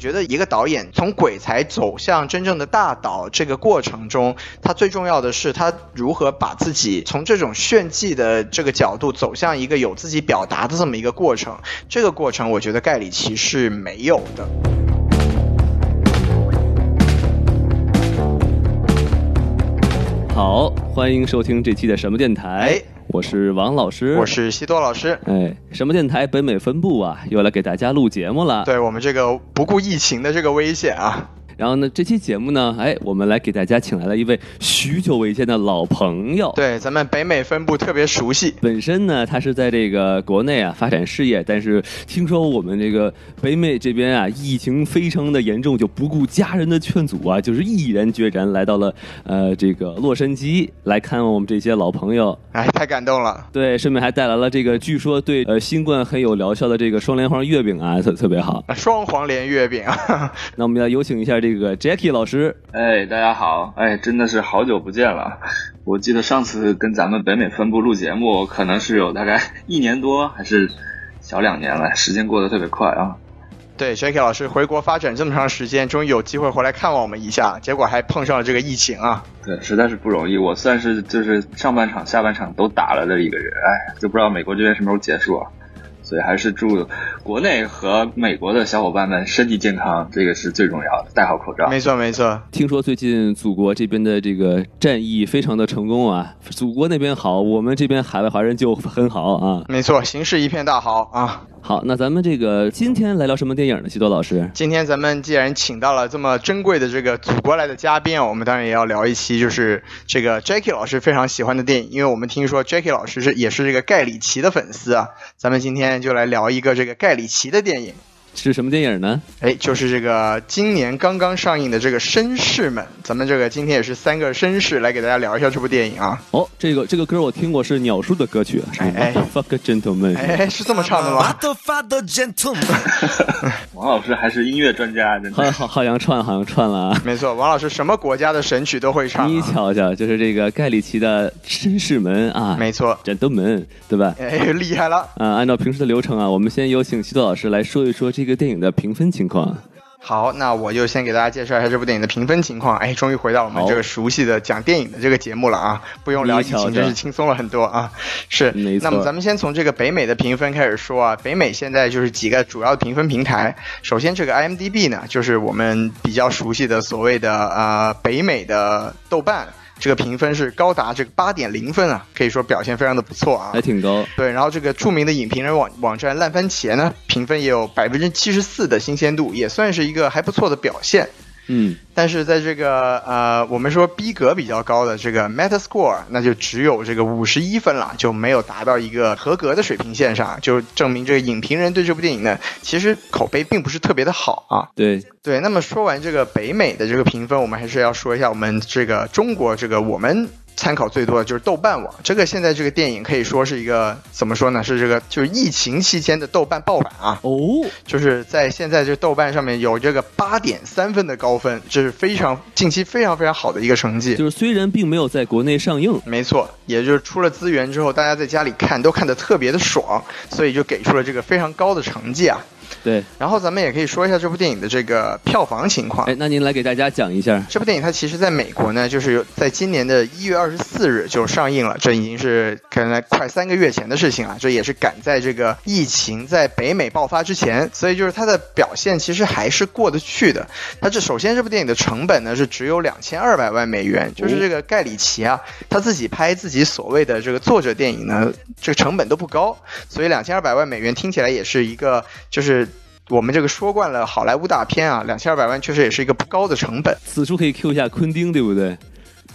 觉得一个导演从鬼才走向真正的大导这个过程中，他最重要的是他如何把自己从这种炫技的这个角度走向一个有自己表达的这么一个过程。这个过程，我觉得盖里奇是没有的。好，欢迎收听这期的什么电台？哎我是王老师，我是西多老师。哎，什么电台北美分部啊，又来给大家录节目了。对我们这个不顾疫情的这个危险啊，然后呢，这期节目呢，哎，我们来给大家请来了一位许久未见的老朋友。对咱们北美分部特别熟悉。本身呢，他是在这个国内啊发展事业，但是听说我们这个北美这边啊疫情非常的严重，就不顾家人的劝阻啊，就是毅然决然来到了呃这个洛杉矶来看望我们这些老朋友。哎，太感动了。对，顺便还带来了这个据说对呃新冠很有疗效的这个双莲花月饼啊，特特别好。双黄连月饼啊，那我们要有请一下这个 Jackie 老师。哎，大家好！哎，真的是好久不见了。我记得上次跟咱们北美分部录节目，可能是有大概一年多，还是小两年了，时间过得特别快啊。对 Jackie 老师回国发展这么长时间，终于有机会回来看望我们一下，结果还碰上了这个疫情啊。对，实在是不容易。我算是就是上半场、下半场都打了的一个人，哎，就不知道美国这边什么时候结束啊。所以还是祝国内和美国的小伙伴们身体健康，这个是最重要的。戴好口罩。没错没错，听说最近祖国这边的这个战役非常的成功啊，祖国那边好，我们这边海外华人就很好啊。没错，形势一片大好啊。好，那咱们这个今天来聊什么电影呢？西多老师，今天咱们既然请到了这么珍贵的这个祖国来的嘉宾啊，我们当然也要聊一期就是这个 Jackie 老师非常喜欢的电影，因为我们听说 Jackie 老师是也是这个盖里奇的粉丝啊，咱们今天就来聊一个这个盖里奇的电影。是什么电影呢？哎，就是这个今年刚刚上映的这个《绅士们》，咱们这个今天也是三个绅士来给大家聊一下这部电影啊。哦，这个这个歌我听过，是鸟叔的歌曲，是哎哎 Fuck gentleman。哎，是这么唱的吗？王老师还是音乐专家，真好的。好好像串好像串了啊！没错，王老师什么国家的神曲都会唱、你啊。瞧瞧，就是这个盖里奇的绅士们啊，没错，战斗门，对吧？哎，厉害了。啊，按照平时的流程啊，我们先有请西多老师来说一说这个电影的评分情况。好，那我就先给大家介绍一下这部电影的评分情况。哎，终于回到我们这个熟悉的讲电影的这个节目了啊，不用聊疫情，真是轻松了很多啊。是那么咱们先从这个北美的评分开始说啊。北美现在就是几个主要的评分平台。首先，这个 IMDB 呢，就是我们比较熟悉的所谓的呃北美的豆瓣，这个评分是高达这个八点零分啊，可以说表现非常的不错啊。还挺高，对，然后这个著名的影评人网网站烂番茄呢，评分也有百分之七十四的新鲜度，也算是一个还不错的表现。嗯，但是在这个呃，我们说逼格比较高的这个 Metascore，那就只有这个五十一分了，就没有达到一个合格的水平线上，就证明这个影评人对这部电影呢，其实口碑并不是特别的好啊。对，对，那么说完这个北美的这个评分，我们还是要说一下我们这个中国这个我们参考最多的就是豆瓣网。这个现在这个电影可以说是一个怎么说呢？是这个就是疫情期间的豆瓣爆版啊。哦，就是在现在这豆瓣上面有这个八点三分的高分，这是非常近期非常非常好的一个成绩。就是虽然并没有在国内上映，没错，也就是出了资源之后，大家在家里看都看得特别的爽，所以就给出了这个非常高的成绩啊。对，然后咱们也可以说一下这部电影的这个票房情况。哎，那您来给大家讲一下。这部电影它其实在美国呢，就是在今年的一月二十四日就上映了，这已经是可能快三个月前的事情了。这也是赶在这个疫情在北美爆发之前，所以就是它的表现其实还是过得去的。它这首先这部电影的成本呢是只有两千二百万美元，就是这个盖里奇啊，他自己拍自己所谓的这个作者电影呢，这个成本都不高，所以两千二百万美元听起来也是一个就是。我们这个说惯了好莱坞大片啊，两千二百万确实也是一个不高的成本。此处可以 Q 一下昆汀，对不对？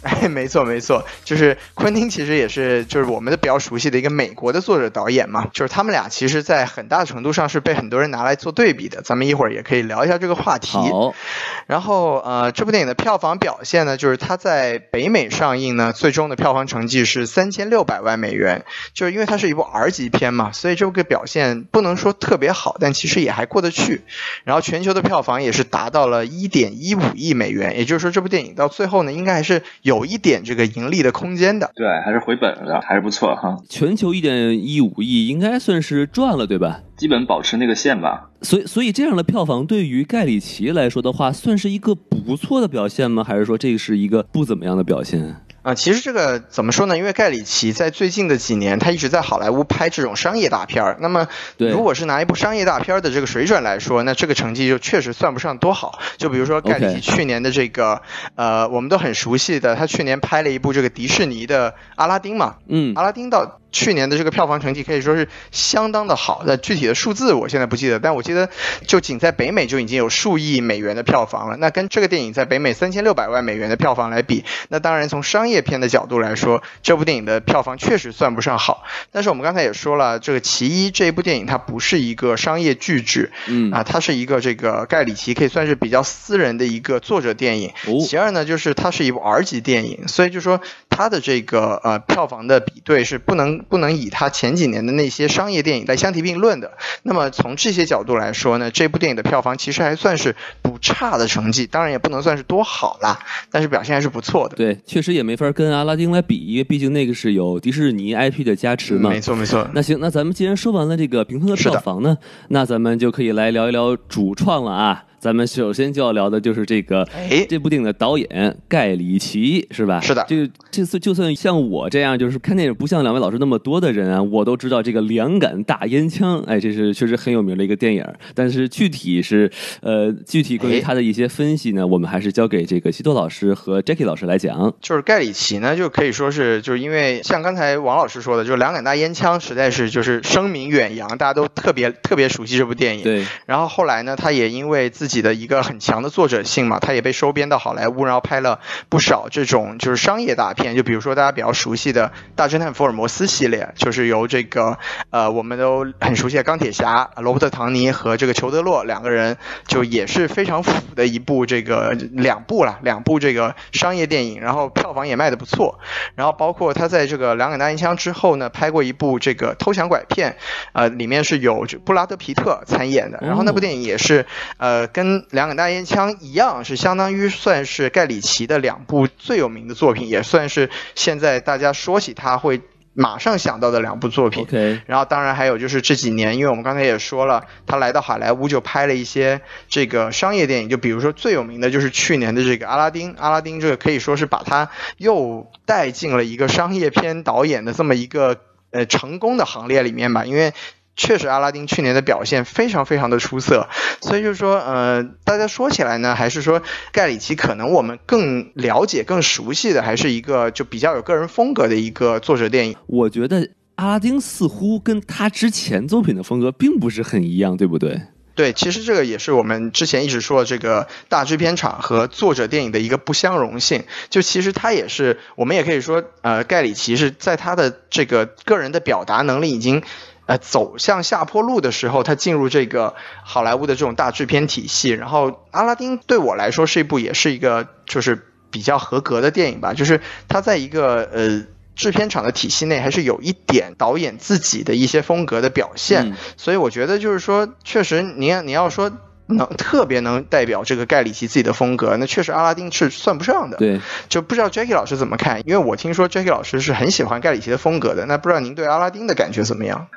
哎，没错没错，就是昆汀其实也是就是我们的比较熟悉的一个美国的作者导演嘛，就是他们俩其实在很大程度上是被很多人拿来做对比的，咱们一会儿也可以聊一下这个话题。好，然后呃，这部电影的票房表现呢，就是它在北美上映呢，最终的票房成绩是三千六百万美元，就是因为它是一部 R 级片嘛，所以这个表现不能说特别好，但其实也还过得去。然后全球的票房也是达到了一点一五亿美元，也就是说这部电影到最后呢，应该还是有有一点这个盈利的空间的。对，还是回本了，还是不错哈。全球一点一五亿，应该算是赚了，对吧？基本保持那个线吧。所以，所以这样的票房对于盖里奇来说的话，算是一个不错的表现吗？还是说这是一个不怎么样的表现？啊，其实这个怎么说呢？因为盖里奇在最近的几年，他一直在好莱坞拍这种商业大片儿。那么，如果是拿一部商业大片的这个水准来说，那这个成绩就确实算不上多好。就比如说盖里奇去年的这个，呃，我们都很熟悉的，他去年拍了一部这个迪士尼的阿拉丁嘛，嗯，阿拉丁到。去年的这个票房成绩可以说是相当的好，那具体的数字我现在不记得，但我记得就仅在北美就已经有数亿美元的票房了。那跟这个电影在北美三千六百万美元的票房来比，那当然从商业片的角度来说，这部电影的票房确实算不上好。但是我们刚才也说了，这个《其一》这一部电影它不是一个商业巨制，嗯啊，它是一个这个盖里奇可以算是比较私人的一个作者电影。其二呢，就是它是一部 R 级电影，所以就说它的这个呃票房的比对是不能不能以它前几年的那些商业电影来相提并论的。那么从这些角度来说呢，这部电影的票房其实还算是不差的成绩，当然也不能算是多好啦，但是表现还是不错的。对，确实也没法跟阿拉丁来比，因为毕竟那个是有迪士尼 IP 的加持嘛。没错没错。那行，那咱们既然说完了这个平衡的票房呢，那咱们就可以来聊一聊主创了啊。咱们首先就要聊的就是这个，哎，这部电影的导演盖里奇是吧？是的，这这次就算像我这样就是看电影不像两位老师那么多的人啊，我都知道这个两杆大烟枪，哎，这是确实很有名的一个电影。但是具体是呃，具体关于他的一些分析呢，我们还是交给这个西多老师和 Jackie 老师来讲。就是盖里奇呢，就可以说是就是因为像刚才王老师说的，就是两杆大烟枪实在是就是声名远扬，大家都特别特别熟悉这部电影。对。然后后来呢，他也因为自己的一个很强的作者性嘛，他也被收编到好莱坞，然后拍了不少这种就是商业大片，就比如说大家比较熟悉的大侦探福尔摩斯系列，就是由这个呃我们都很熟悉的钢铁侠罗伯特唐尼和这个裘德洛两个人，就也是非常腐的一部这个两部了，两部这个商业电影，然后票房也卖的不错。然后包括他在这个两杆大烟枪之后呢，拍过一部这个偷抢拐骗，呃里面是有布拉德皮特参演的，然后那部电影也是呃跟两杆大烟枪一样，是相当于算是盖里奇的两部最有名的作品，也算是现在大家说起他会马上想到的两部作品。然后当然还有就是这几年，因为我们刚才也说了，他来到好莱坞就拍了一些这个商业电影，就比如说最有名的就是去年的这个阿拉丁，阿拉丁这个可以说是把他又带进了一个商业片导演的这么一个呃成功的行列里面吧，因为。确实，阿拉丁去年的表现非常非常的出色，所以就是说，呃，大家说起来呢，还是说盖里奇可能我们更了解、更熟悉的，还是一个就比较有个人风格的一个作者电影。我觉得阿拉丁似乎跟他之前作品的风格并不是很一样，对不对？对，其实这个也是我们之前一直说的这个大制片厂和作者电影的一个不相容性。就其实他也是，我们也可以说，呃，盖里奇是在他的这个个人的表达能力已经。呃，走向下坡路的时候，他进入这个好莱坞的这种大制片体系。然后，《阿拉丁》对我来说是一部也是一个就是比较合格的电影吧。就是他在一个呃制片厂的体系内，还是有一点导演自己的一些风格的表现。所以我觉得就是说，确实你要你要说能特别能代表这个盖里奇自己的风格，那确实《阿拉丁》是算不上的。对，就不知道 Jackie 老师怎么看？因为我听说 Jackie 老师是很喜欢盖里奇的风格的。那不知道您对《阿拉丁》的感觉怎么样？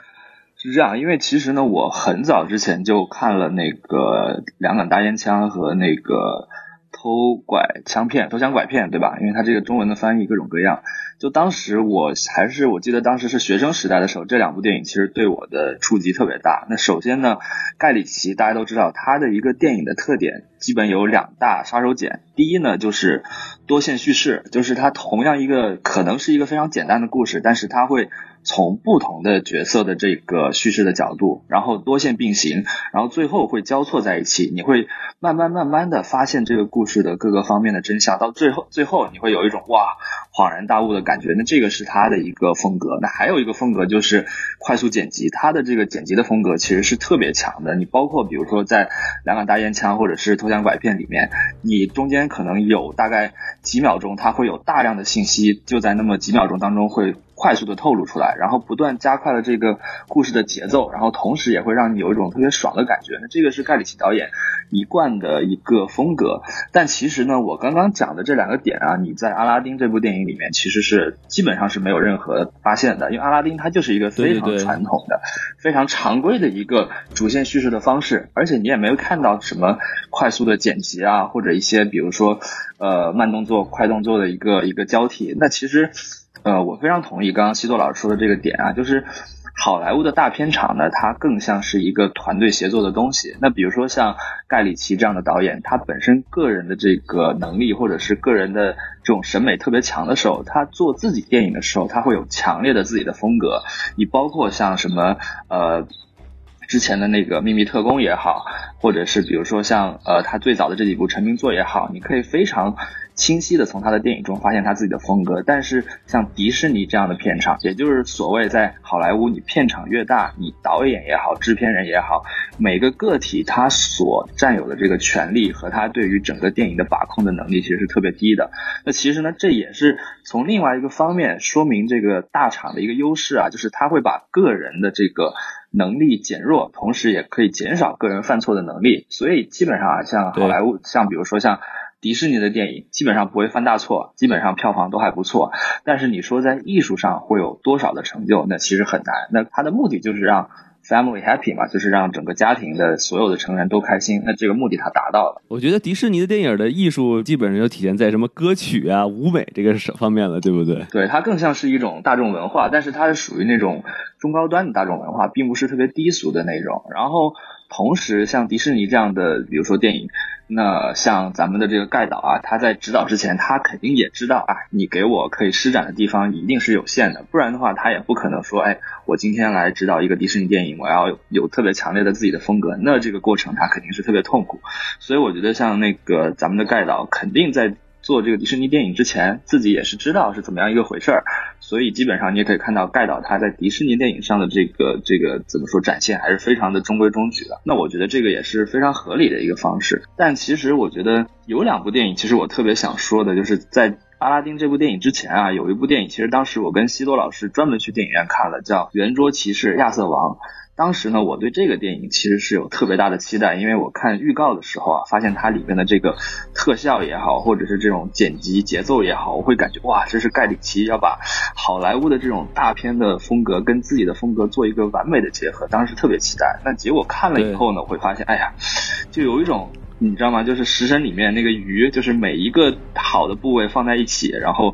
是这样，因为其实呢，我很早之前就看了那个两杆大烟枪和那个偷拐枪片、偷抢拐骗，对吧？因为它这个中文的翻译各种各样。就当时我还是我记得当时是学生时代的时候，这两部电影其实对我的触及特别大。那首先呢，盖里奇大家都知道，他的一个电影的特点基本有两大杀手锏。第一呢，就是多线叙事，就是它同样一个可能是一个非常简单的故事，但是它会。从不同的角色的这个叙事的角度，然后多线并行，然后最后会交错在一起，你会慢慢慢慢的发现这个故事的各个方面的真相，到最后最后你会有一种哇恍然大悟的感觉。那这个是他的一个风格。那还有一个风格就是快速剪辑，他的这个剪辑的风格其实是特别强的。你包括比如说在两杆大烟枪或者是偷抢拐骗里面，你中间可能有大概几秒钟，它会有大量的信息就在那么几秒钟当中会。快速的透露出来，然后不断加快了这个故事的节奏，然后同时也会让你有一种特别爽的感觉。那这个是盖里奇导演一贯的一个风格。但其实呢，我刚刚讲的这两个点啊，你在阿拉丁这部电影里面其实是基本上是没有任何发现的，因为阿拉丁它就是一个非常传统的、非常常规的一个主线叙事的方式，而且你也没有看到什么快速的剪辑啊，或者一些比如说呃慢动作、快动作的一个一个交替。那其实呃，我非常同意刚刚西多老师说的这个点啊，就是。好莱坞的大片场呢，它更像是一个团队协作的东西。那比如说像盖里奇这样的导演，他本身个人的这个能力或者是个人的这种审美特别强的时候，他做自己电影的时候，他会有强烈的自己的风格。你包括像什么呃之前的那个秘密特工也好，或者是比如说像呃他最早的这几部成名作也好，你可以非常。清晰的从他的电影中发现他自己的风格，但是像迪士尼这样的片场，也就是所谓在好莱坞，你片场越大，你导演也好，制片人也好，每个个体他所占有的这个权利和他对于整个电影的把控的能力其实是特别低的。那其实呢，这也是从另外一个方面说明这个大厂的一个优势啊，就是他会把个人的这个能力减弱，同时也可以减少个人犯错的能力。所以基本上啊，像好莱坞，像比如说像。迪士尼的电影基本上不会犯大错，基本上票房都还不错。但是你说在艺术上会有多少的成就，那其实很难。那它的目的就是让 family happy 嘛，就是让整个家庭的所有的成员都开心。那这个目的它达到了。我觉得迪士尼的电影的艺术基本上就体现在什么歌曲啊、舞美这个方面了，对不对？对，它更像是一种大众文化，但是它是属于那种中高端的大众文化，并不是特别低俗的那种。然后同时，像迪士尼这样的，比如说电影。那像咱们的这个盖导啊，他在指导之前，他肯定也知道啊，你给我可以施展的地方一定是有限的，不然的话，他也不可能说，哎，我今天来指导一个迪士尼电影，我要有特别强烈的自己的风格，那这个过程他肯定是特别痛苦。所以我觉得像那个咱们的盖导，肯定在。做这个迪士尼电影之前，自己也是知道是怎么样一个回事儿，所以基本上你也可以看到盖导他在迪士尼电影上的这个这个怎么说展现，还是非常的中规中矩的。那我觉得这个也是非常合理的一个方式。但其实我觉得有两部电影，其实我特别想说的，就是在阿拉丁这部电影之前啊，有一部电影，其实当时我跟西多老师专门去电影院看了，叫《圆桌骑士亚瑟王》。当时呢，我对这个电影其实是有特别大的期待，因为我看预告的时候啊，发现它里面的这个特效也好，或者是这种剪辑节奏也好，我会感觉哇，这是盖里奇要把好莱坞的这种大片的风格跟自己的风格做一个完美的结合，当时特别期待。那结果看了以后呢，我会发现，哎呀，就有一种你知道吗？就是食神里面那个鱼，就是每一个好的部位放在一起，然后。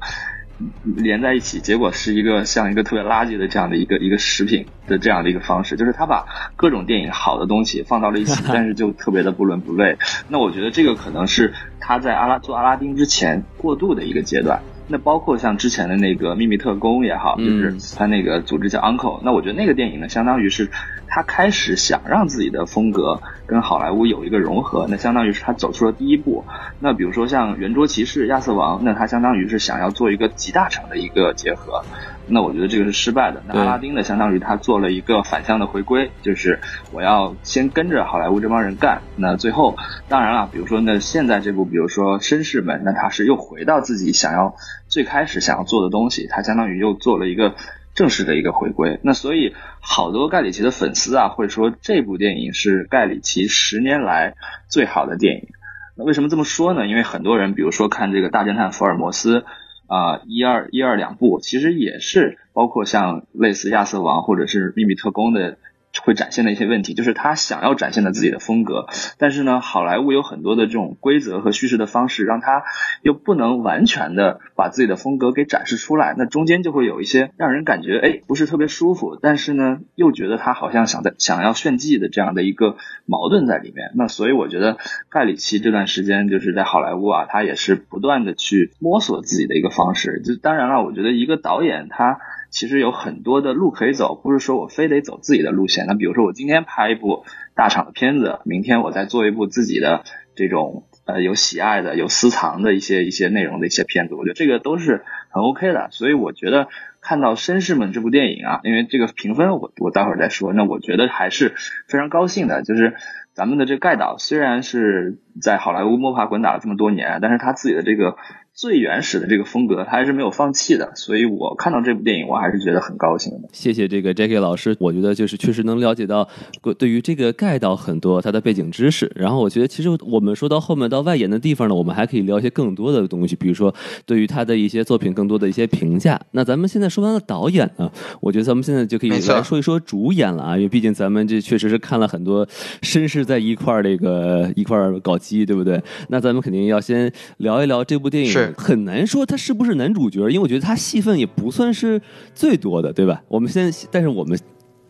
连在一起，结果是一个像一个特别垃圾的这样的一个一个食品的这样的一个方式，就是他把各种电影好的东西放到了一起，但是就特别的不伦不类。那我觉得这个可能是他在阿拉做阿拉丁之前过渡的一个阶段。那包括像之前的那个秘密特工也好，就是他那个组织叫 Uncle，那我觉得那个电影呢，相当于是他开始想让自己的风格跟好莱坞有一个融合，那相当于是他走出了第一步。那比如说像圆桌骑士亚瑟王，那他相当于是想要做一个集大成的一个结合。那我觉得这个是失败的。那阿拉丁呢，相当于他做了一个反向的回归，就是我要先跟着好莱坞这帮人干。那最后，当然了，比如说那现在这部，比如说绅士们，那他是又回到自己想要最开始想要做的东西，他相当于又做了一个正式的一个回归。那所以好多盖里奇的粉丝啊，会说这部电影是盖里奇十年来最好的电影。那为什么这么说呢？因为很多人，比如说看这个大侦探福尔摩斯。啊，一二一二两部其实也是包括像类似亚瑟王或者是秘密特工的。会展现的一些问题，就是他想要展现的自己的风格，但是呢，好莱坞有很多的这种规则和叙事的方式，让他又不能完全的把自己的风格给展示出来，那中间就会有一些让人感觉哎不是特别舒服，但是呢又觉得他好像想在想要炫技的这样的一个矛盾在里面。那所以我觉得盖里奇这段时间就是在好莱坞啊，他也是不断的去摸索自己的一个方式。就当然了，我觉得一个导演他。其实有很多的路可以走，不是说我非得走自己的路线。那比如说我今天拍一部大厂的片子，明天我再做一部自己的这种呃有喜爱的、有私藏的一些一些内容的一些片子，我觉得这个都是很 OK 的。所以我觉得看到《绅士们》这部电影啊，因为这个评分我我待会儿再说，那我觉得还是非常高兴的。就是咱们的这盖导虽然是在好莱坞摸爬滚打了这么多年，但是他自己的这个。最原始的这个风格，他还是没有放弃的。所以我看到这部电影，我还是觉得很高兴的。谢谢这个 Jackie 老师，我觉得就是确实能了解到对于这个盖到很多他的背景知识。然后我觉得其实我们说到后面到外延的地方呢，我们还可以聊一些更多的东西，比如说对于他的一些作品更多的一些评价。那咱们现在说完了导演呢，我觉得咱们现在就可以来说一说主演了啊，因为毕竟咱们这确实是看了很多绅士在一块儿这个一块儿搞基，对不对？那咱们肯定要先聊一聊这部电影，很难说他是不是男主角，因为我觉得他戏份也不算是最多的，对吧？我们先，但是我们。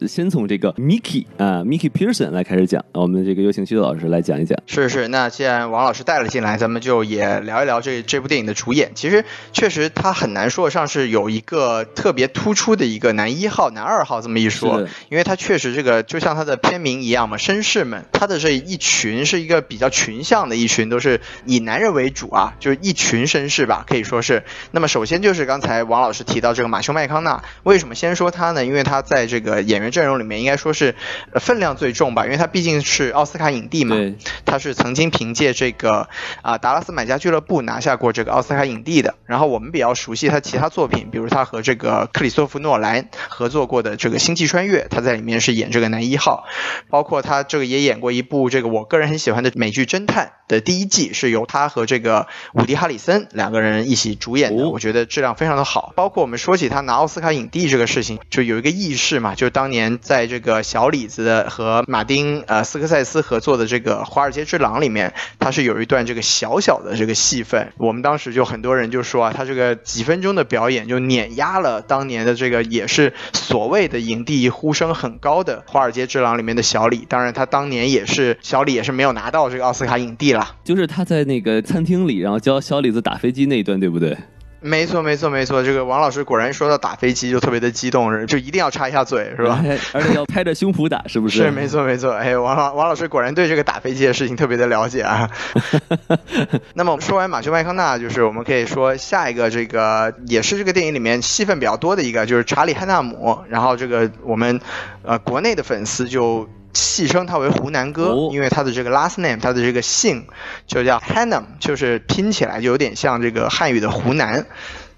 先从这个 Mickey 啊，Mickey Pearson 来开始讲，我们这个有请徐老师来讲一讲。是是，那既然王老师带了进来，咱们就也聊一聊这这部电影的主演。其实确实他很难说得上是有一个特别突出的一个男一号、男二号这么一说，因为他确实这个就像他的片名一样嘛，绅士们，他的这一群是一个比较群像的一群，都是以男人为主啊，就是一群绅士吧，可以说是。那么首先就是刚才王老师提到这个马修麦康纳，为什么先说他呢？因为他在这个演员。阵容里面应该说是分量最重吧，因为他毕竟是奥斯卡影帝嘛，他是曾经凭借这个啊达拉斯买家俱乐部拿下过这个奥斯卡影帝的。然后我们比较熟悉他其他作品，比如他和这个克里斯托弗诺兰合作过的这个星际穿越，他在里面是演这个男一号，包括他这个也演过一部这个我个人很喜欢的美剧侦探的第一季，是由他和这个伍迪哈里森两个人一起主演的，我觉得质量非常的好。包括我们说起他拿奥斯卡影帝这个事情，就有一个轶事嘛，就是当年。年在这个小李子和马丁呃斯科塞斯合作的这个《华尔街之狼》里面，他是有一段这个小小的这个戏份。我们当时就很多人就说啊，他这个几分钟的表演就碾压了当年的这个也是所谓的影帝呼声很高的《华尔街之狼》里面的小李。当然，他当年也是小李也是没有拿到这个奥斯卡影帝啦。就是他在那个餐厅里，然后教小李子打飞机那一段，对不对？没错，没错，没错。这个王老师果然说到打飞机就特别的激动，就一定要插一下嘴，是吧？而且要拍着胸脯打，是不是？是，没错，没错。哎，王老王老师果然对这个打飞机的事情特别的了解啊。那么我们说完马修麦康纳，就是我们可以说下一个这个也是这个电影里面戏份比较多的一个，就是查理汉纳姆。然后这个我们呃国内的粉丝就。戏称他为湖南哥，因为他的这个 last name，他的这个姓就叫 Hannam，就是拼起来就有点像这个汉语的湖南。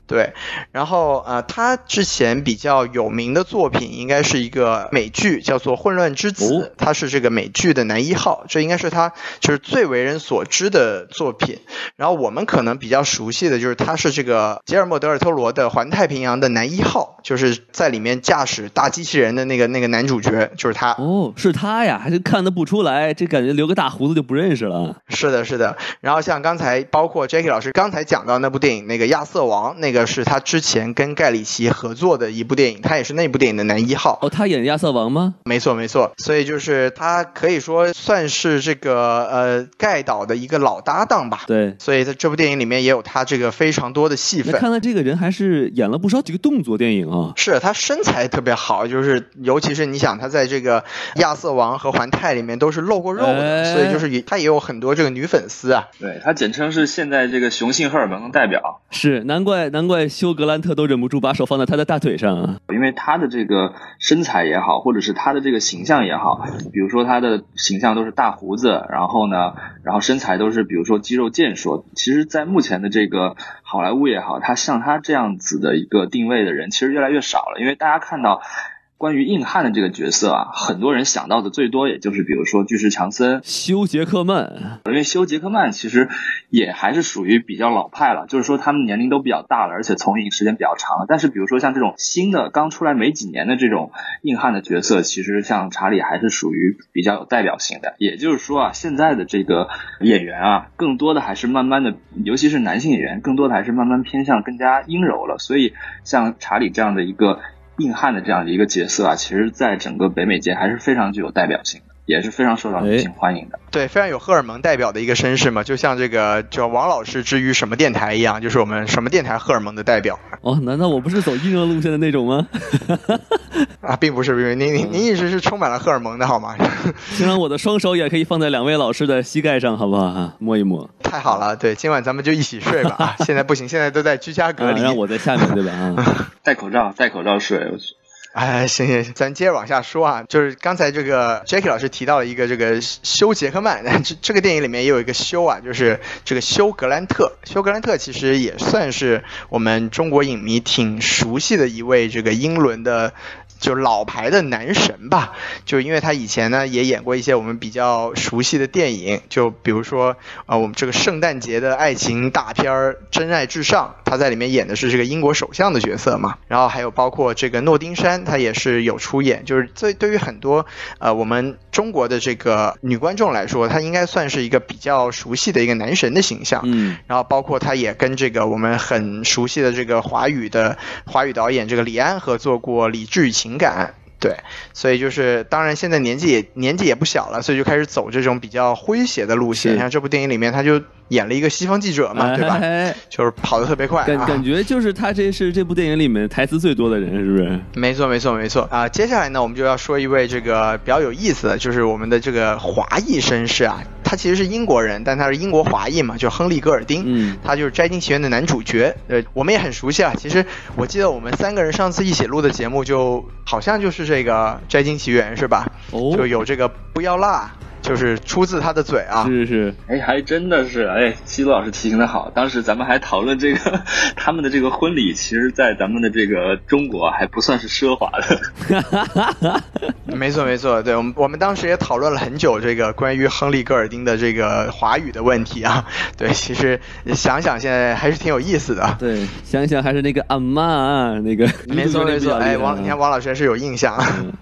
对，然后呃，他之前比较有名的作品应该是一个美剧，叫做《混乱之子》，他是这个美剧的男一号，这应该是他就是最为人所知的作品。然后我们可能比较熟悉的就是他是这个吉尔莫·德尔托罗的《环太平洋》的男一号，就是在里面驾驶大机器人的那个那个男主角，就是他。哦，是他呀，还是看得不出来？这感觉留个大胡子就不认识了。是的，是的。然后像刚才包括 Jackie 老师刚才讲到那部电影，那个亚瑟王那个。个是他之前跟盖里奇合作的一部电影，他也是那部电影的男一号。哦，他演亚瑟王吗？没错，没错。所以就是他可以说算是这个呃盖导的一个老搭档吧。对。所以在这部电影里面也有他这个非常多的戏份。看来这个人还是演了不少几个动作电影啊。是他身材特别好，就是尤其是你想他在这个亚瑟王和环太里面都是露过肉的，所以就是也他也有很多这个女粉丝啊。对他简称是现在这个雄性荷尔蒙的代表。是，难怪难。怪休格兰特都忍不住把手放在他的大腿上啊！因为他的这个身材也好，或者是他的这个形象也好，比如说他的形象都是大胡子，然后呢，然后身材都是比如说肌肉健硕。其实，在目前的这个好莱坞也好，他像他这样子的一个定位的人，其实越来越少了，因为大家看到。关于硬汉的这个角色啊，很多人想到的最多也就是比如说巨石强森、休杰克曼，因为休杰克曼其实也还是属于比较老派了，就是说他们年龄都比较大了，而且从影时间比较长了。但是比如说像这种新的刚出来没几年的这种硬汉的角色，其实像查理还是属于比较有代表性的。也就是说啊，现在的这个演员啊，更多的还是慢慢的，尤其是男性演员，更多的还是慢慢偏向更加阴柔了。所以像查理这样的一个。硬汉的这样的一个角色啊，其实在整个北美界还是非常具有代表性的。也是非常受到女性欢迎的，对，非常有荷尔蒙代表的一个绅士嘛，就像这个叫王老师之于什么电台一样，就是我们什么电台荷尔蒙的代表。哦，难道我不是走阴柔路线的那种吗？啊，并不是，并不是，您您您一直是充满了荷尔蒙的好吗？请让我的双手也可以放在两位老师的膝盖上，好不好？啊，摸一摸。太好了，对，今晚咱们就一起睡吧。啊，现在不行，现在都在居家隔离，让我在下面，对吧？啊，戴口罩，戴口罩睡，我去。哎，行行行，咱接着往下说啊，就是刚才这个 Jackie 老师提到了一个这个修·杰克曼，这这个电影里面也有一个修啊，就是这个休·格兰特。休·格兰特其实也算是我们中国影迷挺熟悉的一位这个英伦的。就老牌的男神吧，就因为他以前呢也演过一些我们比较熟悉的电影，就比如说啊，我们这个圣诞节的爱情大片《真爱至上》，他在里面演的是这个英国首相的角色嘛。然后还有包括这个诺丁山，他也是有出演。就是对对于很多呃我们中国的这个女观众来说，他应该算是一个比较熟悉的一个男神的形象。嗯。然后包括他也跟这个我们很熟悉的这个华语的华语导演这个李安合作过《李智与情》。感对，所以就是当然现在年纪也年纪也不小了，所以就开始走这种比较诙谐的路线。像这部电影里面，他就演了一个西方记者嘛，对吧？就是跑得特别快，感感觉就是他这是这部电影里面台词最多的人，是不是？没错，没错，没错啊！接下来呢，我们就要说一位这个比较有意思的，就是我们的这个华裔绅士啊。他其实是英国人，但他是英国华裔嘛，就是亨利·戈尔丁。嗯，他就是《摘金奇缘》的男主角。呃，我们也很熟悉啊。其实我记得我们三个人上次一起录的节目，就好像就是这个《摘金奇缘》，是吧？哦，就有这个不要辣。就是出自他的嘴啊！是是，哎，还真的是，哎，西多老师提醒的好。当时咱们还讨论这个 他们的这个婚礼，其实，在咱们的这个中国还不算是奢华的。没错没错，对我们我们当时也讨论了很久这个关于亨利·戈尔丁的这个华语的问题啊。对，其实想想现在还是挺有意思的。对，想想还是那个阿妈那个。没错没错，哎，王你看王老师还是有印象。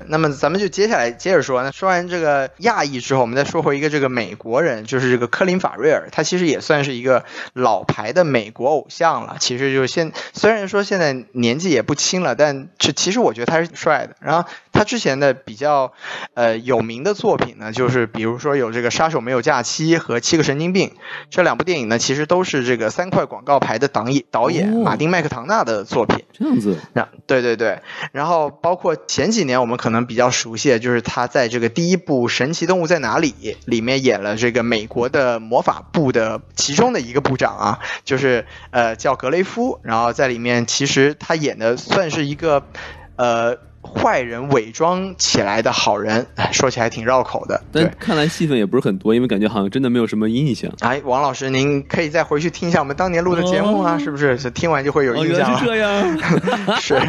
那么咱们就接下来接着说，那说完这个亚裔之后，我们。再说回一个这个美国人，就是这个科林法瑞尔，他其实也算是一个老牌的美国偶像了。其实就现虽然说现在年纪也不轻了，但是其实我觉得他是帅的。然后他之前的比较呃有名的作品呢，就是比如说有这个《杀手没有假期》和《七个神经病》这两部电影呢，其实都是这个三块广告牌的导演导演马丁麦克唐纳的作品。这样子，对对对。然后包括前几年我们可能比较熟悉的就是他在这个第一部《神奇动物在哪里》。里里面演了这个美国的魔法部的其中的一个部长啊，就是呃叫格雷夫，然后在里面其实他演的算是一个呃。坏人伪装起来的好人，说起来挺绕口的。但看来戏份也不是很多，因为感觉好像真的没有什么印象。哎，王老师，您可以再回去听一下我们当年录的节目啊，是不是？听完就会有印象了。是这样。是，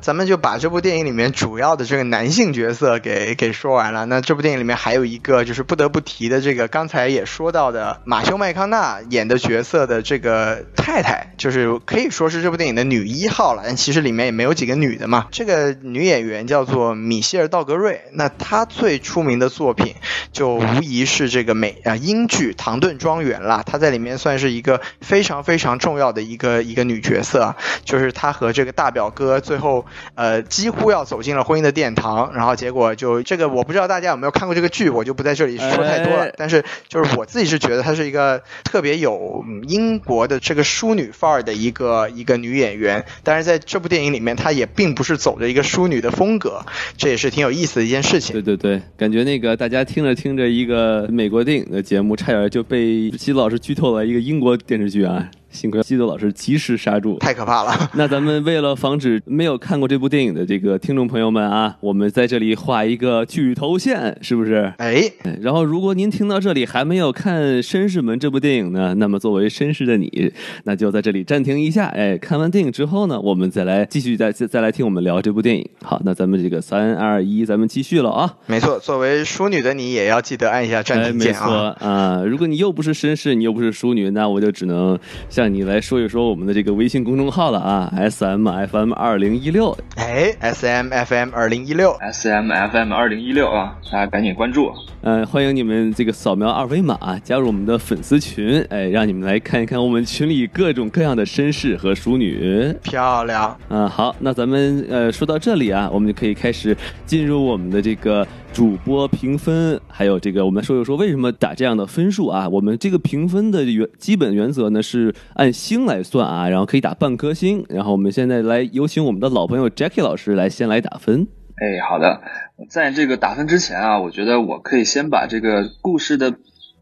咱们就把这部电影里面主要的这个男性角色给 给说完了。那这部电影里面还有一个就是不得不提的，这个刚才也说到的马修麦康纳演的角色的这个太太，就是可以说是这部电影的女一号了。但其实里面也没有几个女的嘛。这个女演员叫做米歇尔·道格瑞，那她最出名的作品就无疑是这个美啊英剧《唐顿庄园》啦。她在里面算是一个非常非常重要的一个一个女角色，就是她和这个大表哥最后呃几乎要走进了婚姻的殿堂，然后结果就这个我不知道大家有没有看过这个剧，我就不在这里说太多了。但是就是我自己是觉得她是一个特别有英国的这个淑女范儿的一个一个女演员，但是在这部电影里面，她也并不是走着一个淑女的风。格，这也是挺有意思的一件事情。对对对，感觉那个大家听着听着一个美国电影的节目，差点就被西老师剧透了一个英国电视剧啊。幸亏基多老师及时刹住，太可怕了。那咱们为了防止没有看过这部电影的这个听众朋友们啊，我们在这里画一个举头线，是不是？哎，然后如果您听到这里还没有看《绅士们》这部电影呢，那么作为绅士的你，那就在这里暂停一下。哎，看完电影之后呢，我们再来继续再再再来听我们聊这部电影。好，那咱们这个三二一，咱们继续了啊。没错，作为淑女的你也要记得按一下暂停键啊。没错啊，如果你又不是绅士，你又不是淑女，那我就只能。向你来说一说我们的这个微信公众号了啊，S M F M 二零一六，哎，S M F M 二零一六，S M F M 二零一六啊，大家赶紧关注。嗯，欢迎你们这个扫描二维码加入我们的粉丝群，哎，让你们来看一看我们群里各种各样的绅士和淑女，漂亮。嗯，好，那咱们呃说到这里啊，我们就可以开始进入我们的这个主播评分，还有这个我们说一说为什么打这样的分数啊？我们这个评分的原基本原则呢是。按星来算啊，然后可以打半颗星。然后我们现在来有请我们的老朋友 Jackie 老师来先来打分。哎，好的，在这个打分之前啊，我觉得我可以先把这个故事的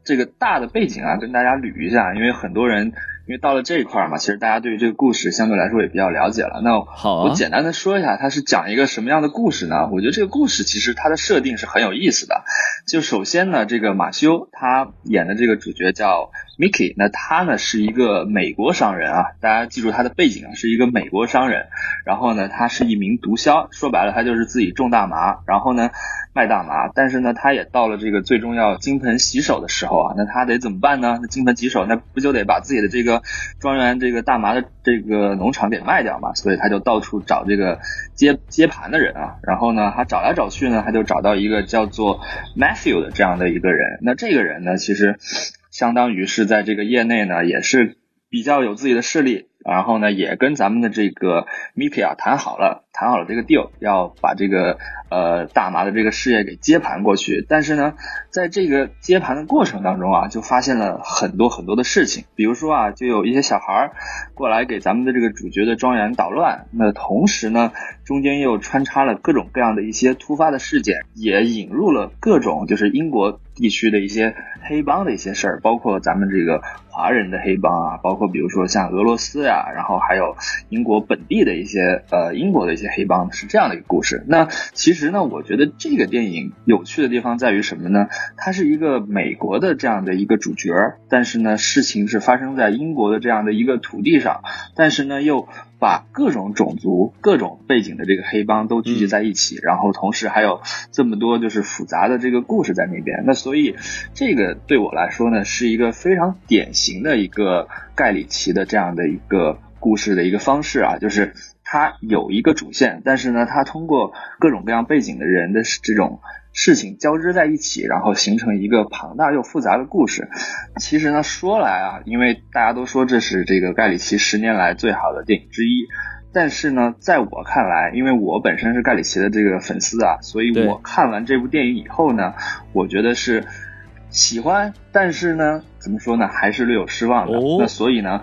这个大的背景啊跟大家捋一下，因为很多人因为到了这一块儿嘛，其实大家对于这个故事相对来说也比较了解了。那好、啊，我简单的说一下，它是讲一个什么样的故事呢？我觉得这个故事其实它的设定是很有意思的。就首先呢，这个马修他演的这个主角叫 Mickey，那他呢是一个美国商人啊，大家记住他的背景啊，是一个美国商人。然后呢，他是一名毒枭，说白了，他就是自己种大麻，然后呢卖大麻。但是呢，他也到了这个最终要金盆洗手的时候啊，那他得怎么办呢？那金盆洗手，那不就得把自己的这个庄园这个大麻的这个农场给卖掉嘛？所以他就到处找这个接接盘的人啊。然后呢，他找来找去呢，他就找到一个叫做 Matthew 的这样的一个人。那这个人呢，其实相当于是在这个业内呢，也是比较有自己的势力。然后呢，也跟咱们的这个 Mickey 啊谈好了，谈好了这个 deal，要把这个呃大麻的这个事业给接盘过去。但是呢，在这个接盘的过程当中啊，就发现了很多很多的事情。比如说啊，就有一些小孩儿过来给咱们的这个主角的庄园捣乱。那同时呢，中间又穿插了各种各样的一些突发的事件，也引入了各种就是英国地区的一些黑帮的一些事儿，包括咱们这个华人的黑帮啊，包括比如说像俄罗斯呀。然后还有英国本地的一些呃英国的一些黑帮是这样的一个故事。那其实呢，我觉得这个电影有趣的地方在于什么呢？它是一个美国的这样的一个主角，但是呢，事情是发生在英国的这样的一个土地上，但是呢，又把各种种族、各种背景的这个黑帮都聚集在一起，嗯、然后同时还有这么多就是复杂的这个故事在那边。那所以这个对我来说呢，是一个非常典型的一个盖里奇的这样的一个。故事的一个方式啊，就是它有一个主线，但是呢，它通过各种各样背景的人的这种事情交织在一起，然后形成一个庞大又复杂的故事。其实呢，说来啊，因为大家都说这是这个盖里奇十年来最好的电影之一，但是呢，在我看来，因为我本身是盖里奇的这个粉丝啊，所以我看完这部电影以后呢，我觉得是喜欢，但是呢，怎么说呢，还是略有失望的。哦、那所以呢。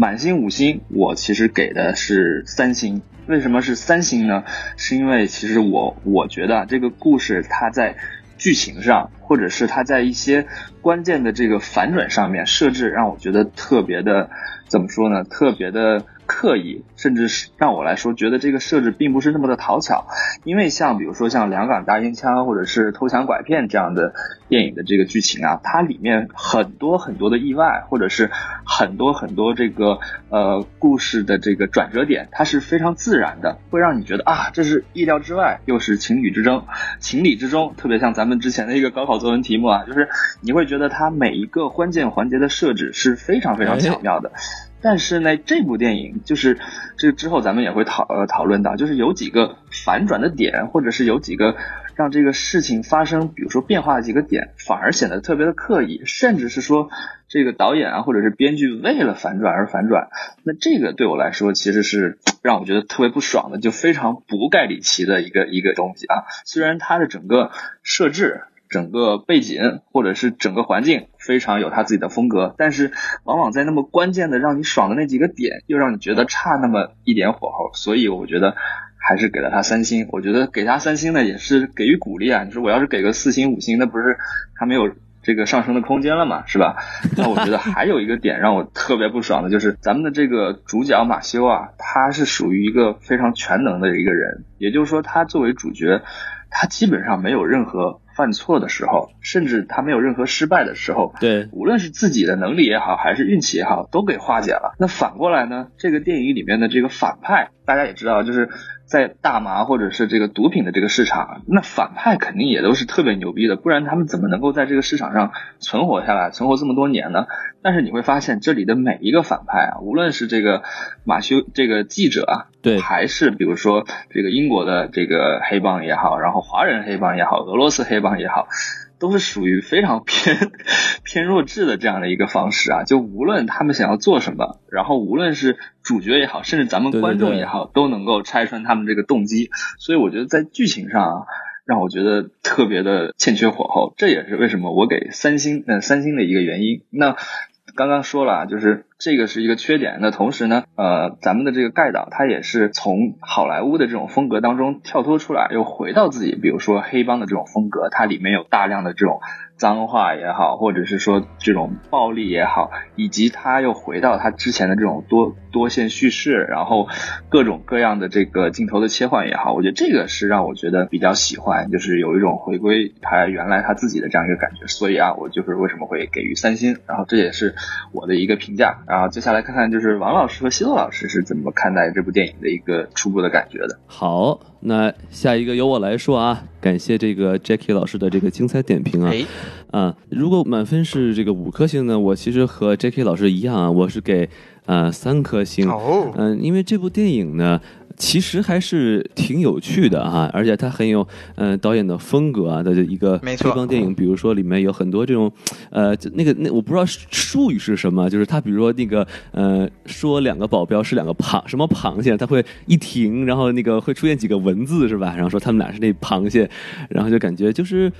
满星五星，我其实给的是三星。为什么是三星呢？是因为其实我我觉得这个故事它在剧情上，或者是它在一些关键的这个反转上面设置，让我觉得特别的怎么说呢？特别的刻意，甚至是让我来说觉得这个设置并不是那么的讨巧。因为像比如说像两港大烟枪或者是偷抢拐骗这样的电影的这个剧情啊，它里面很多很多的意外，或者是很多很多这个呃故事的这个转折点，它是非常自然的，会让你觉得啊这是意料之外，又是情理之中，情理之中。特别像咱们之前的一个高考作文题目啊，就是你会觉得它每一个关键环节的设置是非常非常巧妙的。但是呢，这部电影就是这之后咱们也会讨呃讨论到，就是有几个反转的点，或者是有几个让这个事情发生，比如说变化的几个点，反而显得特别的刻意，甚至是说这个导演啊或者是编剧为了反转而反转。那这个对我来说其实是 让我觉得特别不爽的，就非常不盖里奇的一个一个东西啊。虽然它的整个设置。整个背景或者是整个环境非常有他自己的风格，但是往往在那么关键的让你爽的那几个点，又让你觉得差那么一点火候，所以我觉得还是给了他三星。我觉得给他三星呢，也是给予鼓励啊。你说我要是给个四星五星，那不是他没有这个上升的空间了嘛，是吧？那我觉得还有一个点让我特别不爽的，就是咱们的这个主角马修啊，他是属于一个非常全能的一个人，也就是说，他作为主角，他基本上没有任何。犯错的时候，甚至他没有任何失败的时候，对，无论是自己的能力也好，还是运气也好，都给化解了。那反过来呢？这个电影里面的这个反派，大家也知道，就是在大麻或者是这个毒品的这个市场，那反派肯定也都是特别牛逼的，不然他们怎么能够在这个市场上存活下来，存活这么多年呢？但是你会发现，这里的每一个反派啊，无论是这个马修这个记者啊，对，还是比如说这个英国的这个黑帮也好，然后华人黑帮也好，俄罗斯黑帮也好，都是属于非常偏 偏弱智的这样的一个方式啊。就无论他们想要做什么，然后无论是主角也好，甚至咱们观众也好，对对对都能够拆穿他们这个动机。所以我觉得在剧情上啊。让我觉得特别的欠缺火候，这也是为什么我给三星，呃，三星的一个原因。那刚刚说了啊，就是这个是一个缺点。那同时呢，呃，咱们的这个盖导他也是从好莱坞的这种风格当中跳脱出来，又回到自己，比如说黑帮的这种风格，它里面有大量的这种。脏话也好，或者是说这种暴力也好，以及他又回到他之前的这种多多线叙事，然后各种各样的这个镜头的切换也好，我觉得这个是让我觉得比较喜欢，就是有一种回归他原来他自己的这样一个感觉。所以啊，我就是为什么会给予三星，然后这也是我的一个评价。然后接下来看看就是王老师和西洛老师是怎么看待这部电影的一个初步的感觉的。好。那下一个由我来说啊，感谢这个 Jackie 老师的这个精彩点评啊，啊，如果满分是这个五颗星呢，我其实和 Jackie 老师一样啊，我是给呃三颗星，嗯，因为这部电影呢。其实还是挺有趣的哈，而且它很有嗯导演的风格啊的一个黑帮电影，比如说里面有很多这种呃那个那我不知道术语是什么，就是他比如说那个呃说两个保镖是两个螃什么螃蟹，他会一停，然后那个会出现几个文字是吧？然后说他们俩是那螃蟹，然后就感觉就是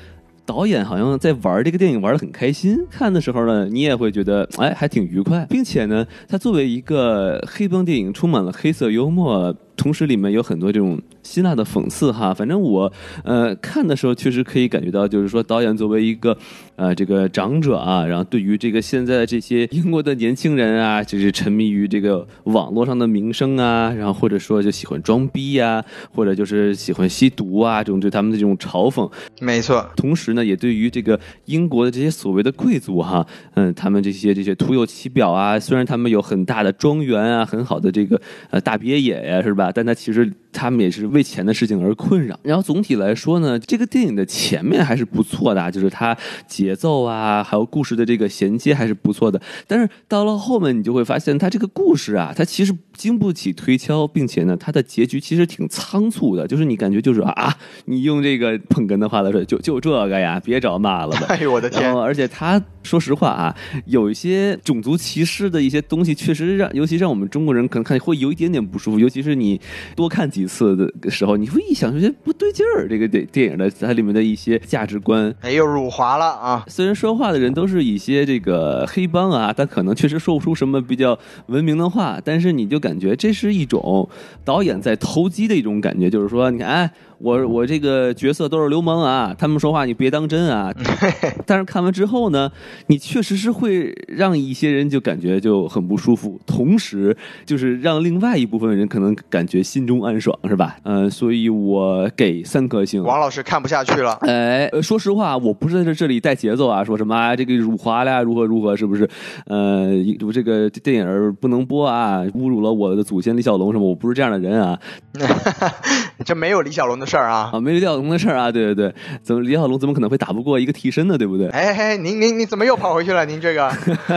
导演好像在玩这个电影玩的很开心，看的时候呢你也会觉得哎还挺愉快，并且呢它作为一个黑帮电影，充满了黑色幽默。同时，里面有很多这种辛辣的讽刺哈。反正我呃看的时候，确实可以感觉到，就是说导演作为一个呃这个长者啊，然后对于这个现在的这些英国的年轻人啊，就是沉迷于这个网络上的名声啊，然后或者说就喜欢装逼呀，或者就是喜欢吸毒啊，这种对他们的这种嘲讽。没错。同时呢，也对于这个英国的这些所谓的贵族哈，嗯，他们这些这些徒有其表啊，虽然他们有很大的庄园啊，很好的这个呃大别野呀，是吧？但他其实他们也是为钱的事情而困扰。然后总体来说呢，这个电影的前面还是不错的，就是它节奏啊，还有故事的这个衔接还是不错的。但是到了后面，你就会发现它这个故事啊，它其实经不起推敲，并且呢，它的结局其实挺仓促的。就是你感觉就是啊，你用这个捧哏的话来说，就就这个呀，别找骂了吧。哎呦我的天！而且他说实话啊，有一些种族歧视的一些东西，确实让尤其让我们中国人可能看会有一点点不舒服，尤其是你。多看几次的时候，你会一想说，不对劲儿。这个电电影的它里面的一些价值观，哎，又辱华了啊！虽然说话的人都是一些这个黑帮啊，他可能确实说不出什么比较文明的话，但是你就感觉这是一种导演在投机的一种感觉，就是说，你看，哎。我我这个角色都是流氓啊，他们说话你别当真啊。但是看完之后呢，你确实是会让一些人就感觉就很不舒服，同时就是让另外一部分人可能感觉心中暗爽，是吧？嗯，所以我给三颗星。王老师看不下去了。哎，说实话，我不是在这里带节奏啊，说什么啊这个辱华了如何如何，是不是？呃，这个电影不能播啊，侮辱了我的祖先李小龙什么？我不是这样的人啊。这没有李小龙的事儿啊！啊，没有李小龙的事儿啊！对对对，怎么李小龙怎么可能会打不过一个替身呢？对不对？哎哎，您您您怎么又跑回去了？您这个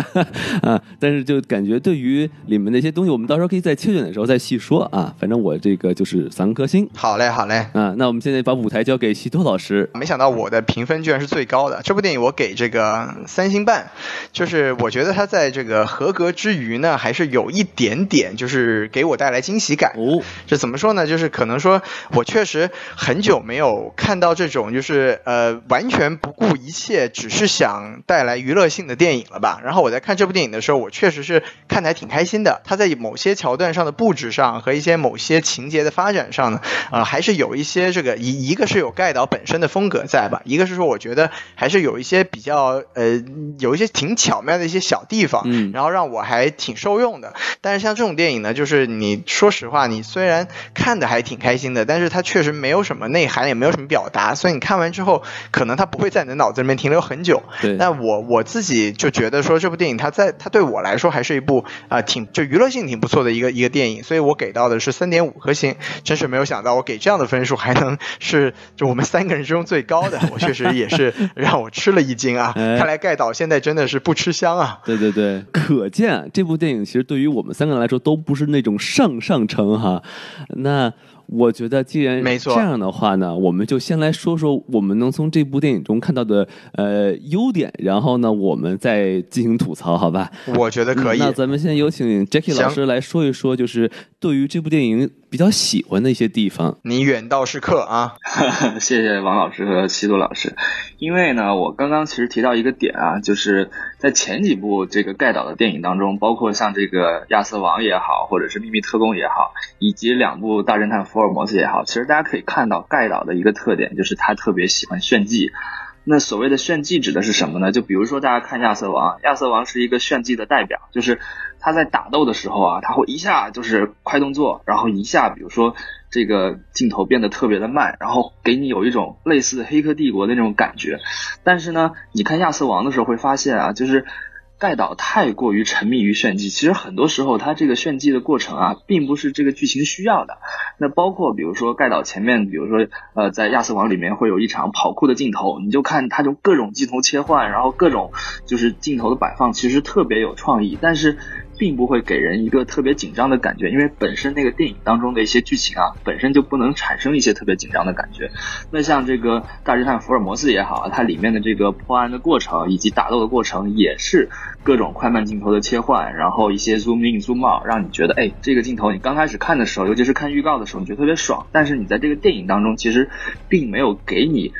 啊，但是就感觉对于里面那些东西，我们到时候可以在切卷的时候再细说啊。反正我这个就是三颗星。好嘞，好嘞。啊，那我们现在把舞台交给西多老师。没想到我的评分居然是最高的。这部电影我给这个三星半，就是我觉得它在这个合格之余呢，还是有一点点就是给我带来惊喜感。哦，这怎么说呢？就是可能说。我确实很久没有看到这种就是呃完全不顾一切，只是想带来娱乐性的电影了吧？然后我在看这部电影的时候，我确实是看的还挺开心的。它在某些桥段上的布置上和一些某些情节的发展上呢，啊，还是有一些这个一一个是有盖导本身的风格在吧？一个是说我觉得还是有一些比较呃有一些挺巧妙的一些小地方，嗯，然后让我还挺受用的。但是像这种电影呢，就是你说实话，你虽然看的还挺开心的。但是它确实没有什么内涵，也没有什么表达，所以你看完之后，可能它不会在你的脑子里面停留很久。对。那我我自己就觉得说，这部电影它在它对我来说还是一部啊挺就娱乐性挺不错的一个一个电影，所以我给到的是三点五颗星。真是没有想到我给这样的分数还能是就我们三个人之中最高的，我确实也是让我吃了一惊啊！看来盖导现在真的是不吃香啊。对对对，可见这部电影其实对于我们三个人来说都不是那种上上乘哈。那。我觉得既然没错这样的话呢，我们就先来说说我们能从这部电影中看到的呃优点，然后呢，我们再进行吐槽，好吧？我觉得可以嗯。那咱们先有请 Jackie 老师来说一说，就是对于这部电影比较喜欢的一些地方。你远道是客啊，谢谢王老师和西渡老师。因为呢，我刚刚其实提到一个点啊，就是在前几部这个盖导的电影当中，包括像这个《亚瑟王》也好，或者是《秘密特工》也好，以及两部《大侦探福尔摩斯》也好，其实大家可以看到盖导的一个特点，就是他特别喜欢炫技。那所谓的炫技指的是什么呢？就比如说大家看亚瑟王，亚瑟王是一个炫技的代表，就是他在打斗的时候啊，他会一下就是快动作，然后一下比如说这个镜头变得特别的慢，然后给你有一种类似《黑客帝国》的那种感觉。但是呢，你看亚瑟王的时候会发现啊，就是。盖导太过于沉迷于炫技，其实很多时候他这个炫技的过程啊，并不是这个剧情需要的。那包括比如说盖导前面，比如说呃，在亚瑟王里面会有一场跑酷的镜头，你就看他就各种镜头切换，然后各种就是镜头的摆放，其实特别有创意，但是并不会给人一个特别紧张的感觉，因为本身那个电影当中的一些剧情啊，本身就不能产生一些特别紧张的感觉。那像这个大侦探福尔摩斯也好，它里面的这个破案的过程以及打斗的过程也是。各种快慢镜头的切换，然后一些 zoom in zoom out，让你觉得，哎，这个镜头你刚开始看的时候，尤其是看预告的时候，你觉得特别爽。但是你在这个电影当中，其实并没有给你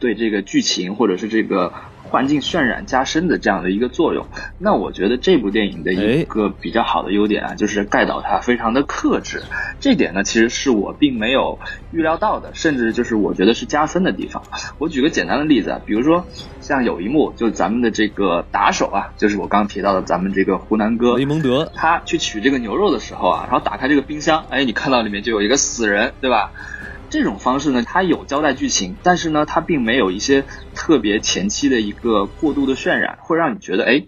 对这个剧情或者是这个环境渲染加深的这样的一个作用。那我觉得这部电影的一个比较好的优点啊，就是盖导他非常的克制，这点呢，其实是我并没有预料到的，甚至就是我觉得是加分的地方。我举个简单的例子啊，比如说。像有一幕，就咱们的这个打手啊，就是我刚提到的咱们这个湖南哥雷蒙德，他去取这个牛肉的时候啊，然后打开这个冰箱，哎，你看到里面就有一个死人，对吧？这种方式呢，它有交代剧情，但是呢，它并没有一些特别前期的一个过度的渲染，会让你觉得，哎，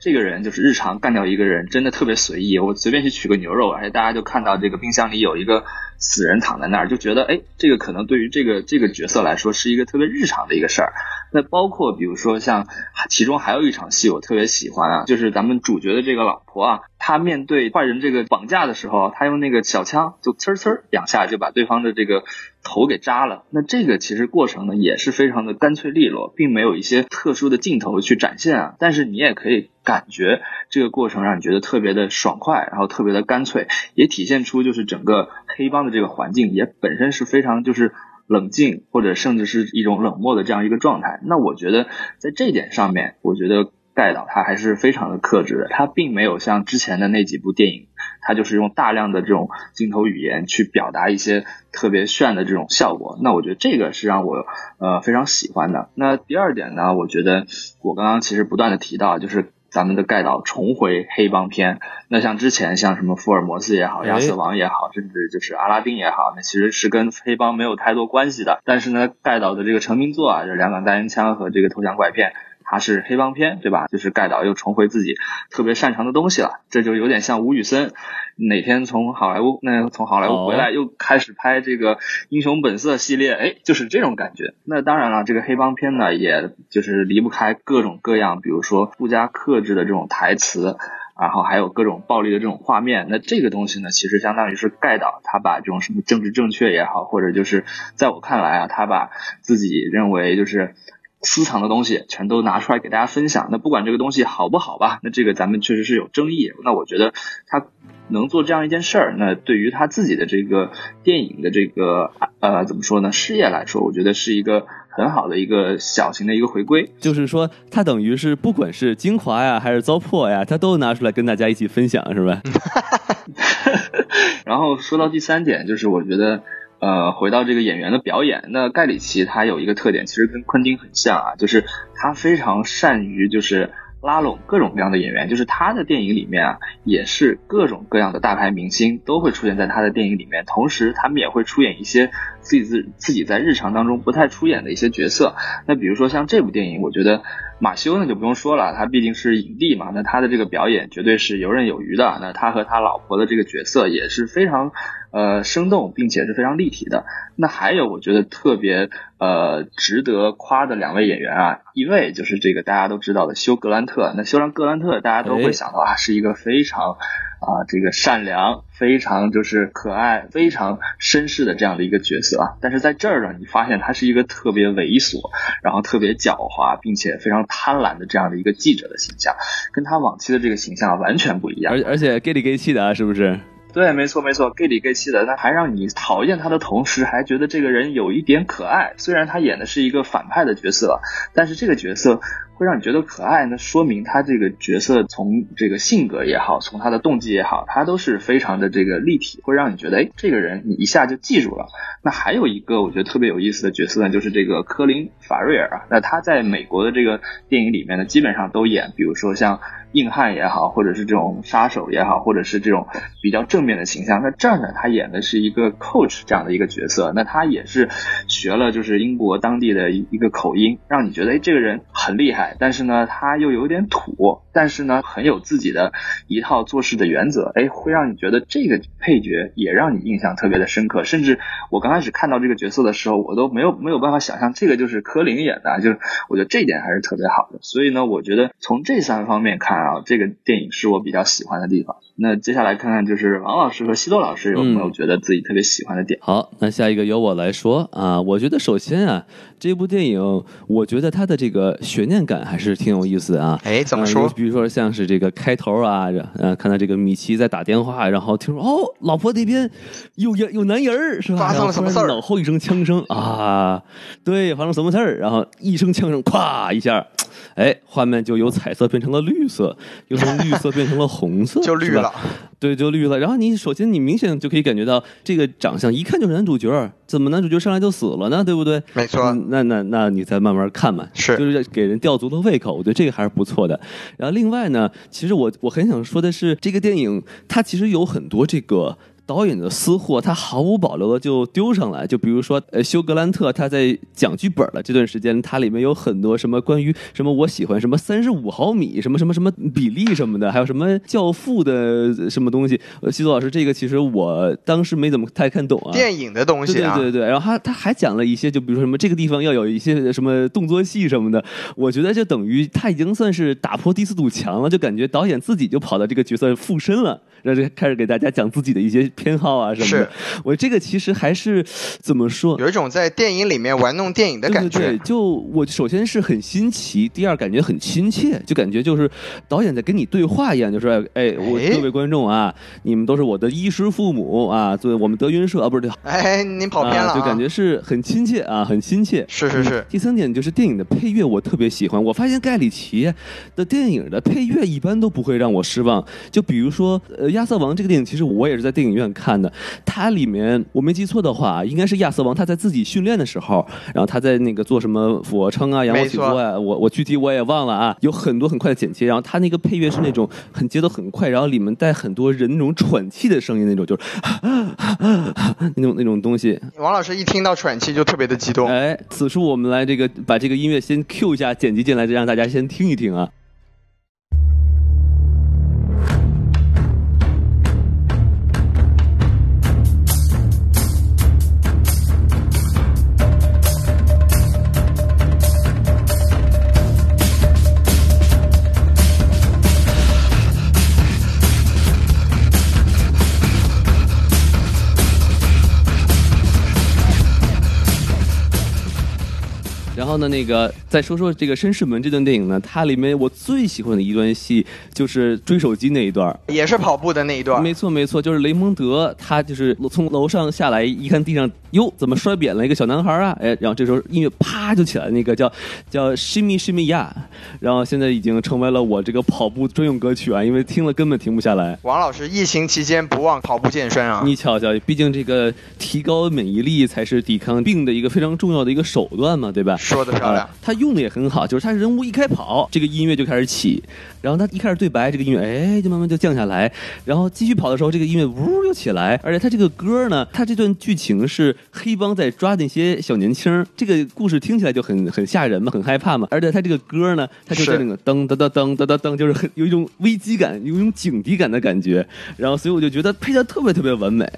这个人就是日常干掉一个人，真的特别随意。我随便去取个牛肉，而且大家就看到这个冰箱里有一个死人躺在那儿，就觉得，哎，这个可能对于这个这个角色来说是一个特别日常的一个事儿。那包括比如说像其中还有一场戏我特别喜欢啊，就是咱们主角的这个老婆啊，她面对坏人这个绑架的时候，她用那个小枪就呲呲两下就把对方的这个头给扎了。那这个其实过程呢也是非常的干脆利落，并没有一些特殊的镜头去展现啊。但是你也可以感觉这个过程让你觉得特别的爽快，然后特别的干脆，也体现出就是整个黑帮的这个环境也本身是非常就是。冷静或者甚至是一种冷漠的这样一个状态，那我觉得在这点上面，我觉得盖导他还是非常的克制的，他并没有像之前的那几部电影，他就是用大量的这种镜头语言去表达一些特别炫的这种效果，那我觉得这个是让我呃非常喜欢的。那第二点呢，我觉得我刚刚其实不断的提到就是。咱们的盖导重回黑帮片，那像之前像什么福尔摩斯也好，亚瑟王也好，甚至就是阿拉丁也好，那其实是跟黑帮没有太多关系的。但是呢，盖导的这个成名作啊，就两杆大烟枪和这个投降怪片。它是黑帮片，对吧？就是盖导又重回自己特别擅长的东西了，这就有点像吴宇森哪天从好莱坞那从好莱坞回来又开始拍这个英雄本色系列，哎，就是这种感觉。那当然了，这个黑帮片呢，也就是离不开各种各样，比如说不加克制的这种台词，然后还有各种暴力的这种画面。那这个东西呢，其实相当于是盖导他把这种什么政治正确也好，或者就是在我看来啊，他把自己认为就是。私藏的东西全都拿出来给大家分享。那不管这个东西好不好吧，那这个咱们确实是有争议。那我觉得他能做这样一件事儿，那对于他自己的这个电影的这个呃怎么说呢事业来说，我觉得是一个很好的一个小型的一个回归。就是说，他等于是不管是精华呀还是糟粕呀，他都拿出来跟大家一起分享，是吧？然后说到第三点，就是我觉得。呃，回到这个演员的表演，那盖里奇他有一个特点，其实跟昆汀很像啊，就是他非常善于就是拉拢各种各样的演员，就是他的电影里面啊，也是各种各样的大牌明星都会出现在他的电影里面，同时他们也会出演一些自己自自己在日常当中不太出演的一些角色。那比如说像这部电影，我觉得马修呢就不用说了，他毕竟是影帝嘛，那他的这个表演绝对是游刃有余的。那他和他老婆的这个角色也是非常。呃，生动并且是非常立体的。那还有，我觉得特别呃值得夸的两位演员啊，一位就是这个大家都知道的休格兰特。那休兰格兰特大家都会想到啊，是一个非常啊这个善良、非常就是可爱、非常绅士的这样的一个角色啊。但是在这儿呢，你发现他是一个特别猥琐，然后特别狡猾，并且非常贪婪的这样的一个记者的形象，跟他往期的这个形象完全不一样。而而且 gay 里 gay 气的啊，是不是？对，没错没错，gay 里 gay 气的，他还让你讨厌他的同时，还觉得这个人有一点可爱。虽然他演的是一个反派的角色，但是这个角色。会让你觉得可爱，那说明他这个角色从这个性格也好，从他的动机也好，他都是非常的这个立体，会让你觉得，哎，这个人你一下就记住了。那还有一个我觉得特别有意思的角色呢，就是这个科林·法瑞尔啊。那他在美国的这个电影里面呢，基本上都演，比如说像硬汉也好，或者是这种杀手也好，或者是这种比较正面的形象。那这儿呢，他演的是一个 coach 这样的一个角色。那他也是学了就是英国当地的一个口音，让你觉得，哎，这个人很厉害。但是呢，他又有点土，但是呢，很有自己的一套做事的原则，哎，会让你觉得这个配角也让你印象特别的深刻。甚至我刚开始看到这个角色的时候，我都没有没有办法想象这个就是柯林演的，就是我觉得这一点还是特别好的。所以呢，我觉得从这三方面看啊，这个电影是我比较喜欢的地方。那接下来看看就是王老师和西多老师有没有觉得自己特别喜欢的点？好，那下一个由我来说啊，我觉得首先啊，这部电影我觉得它的这个悬念感还是挺有意思的啊。哎，怎么说？比如说像是这个开头啊，呃，看到这个米奇在打电话，然后听说哦，老婆那边有有有男人儿是吧？发生了什么事儿？脑后一声枪声啊，对，发生什么事儿？然后一声枪声，咵一下。哎，画面就由彩色变成了绿色，又从绿色变成了红色，就绿了。对，就绿了。然后你首先你明显就可以感觉到这个长相一看就是男主角，怎么男主角上来就死了呢？对不对？没错。那那那你再慢慢看嘛，是，就是给人吊足了胃口。我觉得这个还是不错的。然后另外呢，其实我我很想说的是，这个电影它其实有很多这个。导演的私货，他毫无保留的就丢上来。就比如说，呃，休格兰特他在讲剧本的这段时间，它里面有很多什么关于什么我喜欢什么三十五毫米什么什么什么比例什么的，还有什么教父的什么东西。呃，西多老师，这个其实我当时没怎么太看懂啊。电影的东西啊，对对对。然后他他还讲了一些，就比如说什么这个地方要有一些什么动作戏什么的。我觉得就等于他已经算是打破第四堵墙了，就感觉导演自己就跑到这个角色附身了。然后就开始给大家讲自己的一些偏好啊什么的。我这个其实还是怎么说，有一种在电影里面玩弄电影的感觉。对，就我首先是很新奇，第二感觉很亲切，就感觉就是导演在跟你对话一样，就说：“哎，我各位观众啊，你们都是我的衣食父母啊，作为我们德云社啊，不是对，哎，您跑偏了，就感觉是很亲切啊，很亲切。是是是。第三点就是电影的配乐，我特别喜欢。我发现盖里奇的电影的配乐一般都不会让我失望。就比如说呃。亚瑟王这个电影其实我也是在电影院看的，它里面我没记错的话，应该是亚瑟王他在自己训练的时候，然后他在那个做什么俯卧撑啊、仰卧起坐啊，我我具体我也忘了啊，有很多很快的剪切，然后他那个配乐是那种很节奏很快，然后里面带很多人那种喘气的声音，那种就是 那种那种东西。王老师一听到喘气就特别的激动。哎，此处我们来这个把这个音乐先 Q 一下，剪辑进来，让大家先听一听啊。后呢，那个再说说这个《绅士们》这段电影呢，它里面我最喜欢的一段戏就是追手机那一段，也是跑步的那一段。没错没错，就是雷蒙德他就是从楼上下来，一看地上，哟，怎么摔扁了一个小男孩啊？哎，然后这时候音乐啪就起来，那个叫叫 Shimmy Shimmy 然后现在已经成为了我这个跑步专用歌曲啊，因为听了根本停不下来。王老师疫情期间不忘跑步健身啊！你瞧瞧，毕竟这个提高免疫力才是抵抗病的一个非常重要的一个手段嘛，对吧？说的漂亮，他用的也很好，就是他人物一开跑，这个音乐就开始起，然后他一开始对白，这个音乐哎就慢慢就降下来，然后继续跑的时候，这个音乐呜又起来，而且他这个歌呢，他这段剧情是黑帮在抓那些小年轻，这个故事听起来就很很吓人嘛，很害怕嘛，而且他这个歌呢，他就在那个噔噔噔噔噔噔噔，就是很有一种危机感，有一种警惕感的感觉，然后所以我就觉得配的特别特别完美。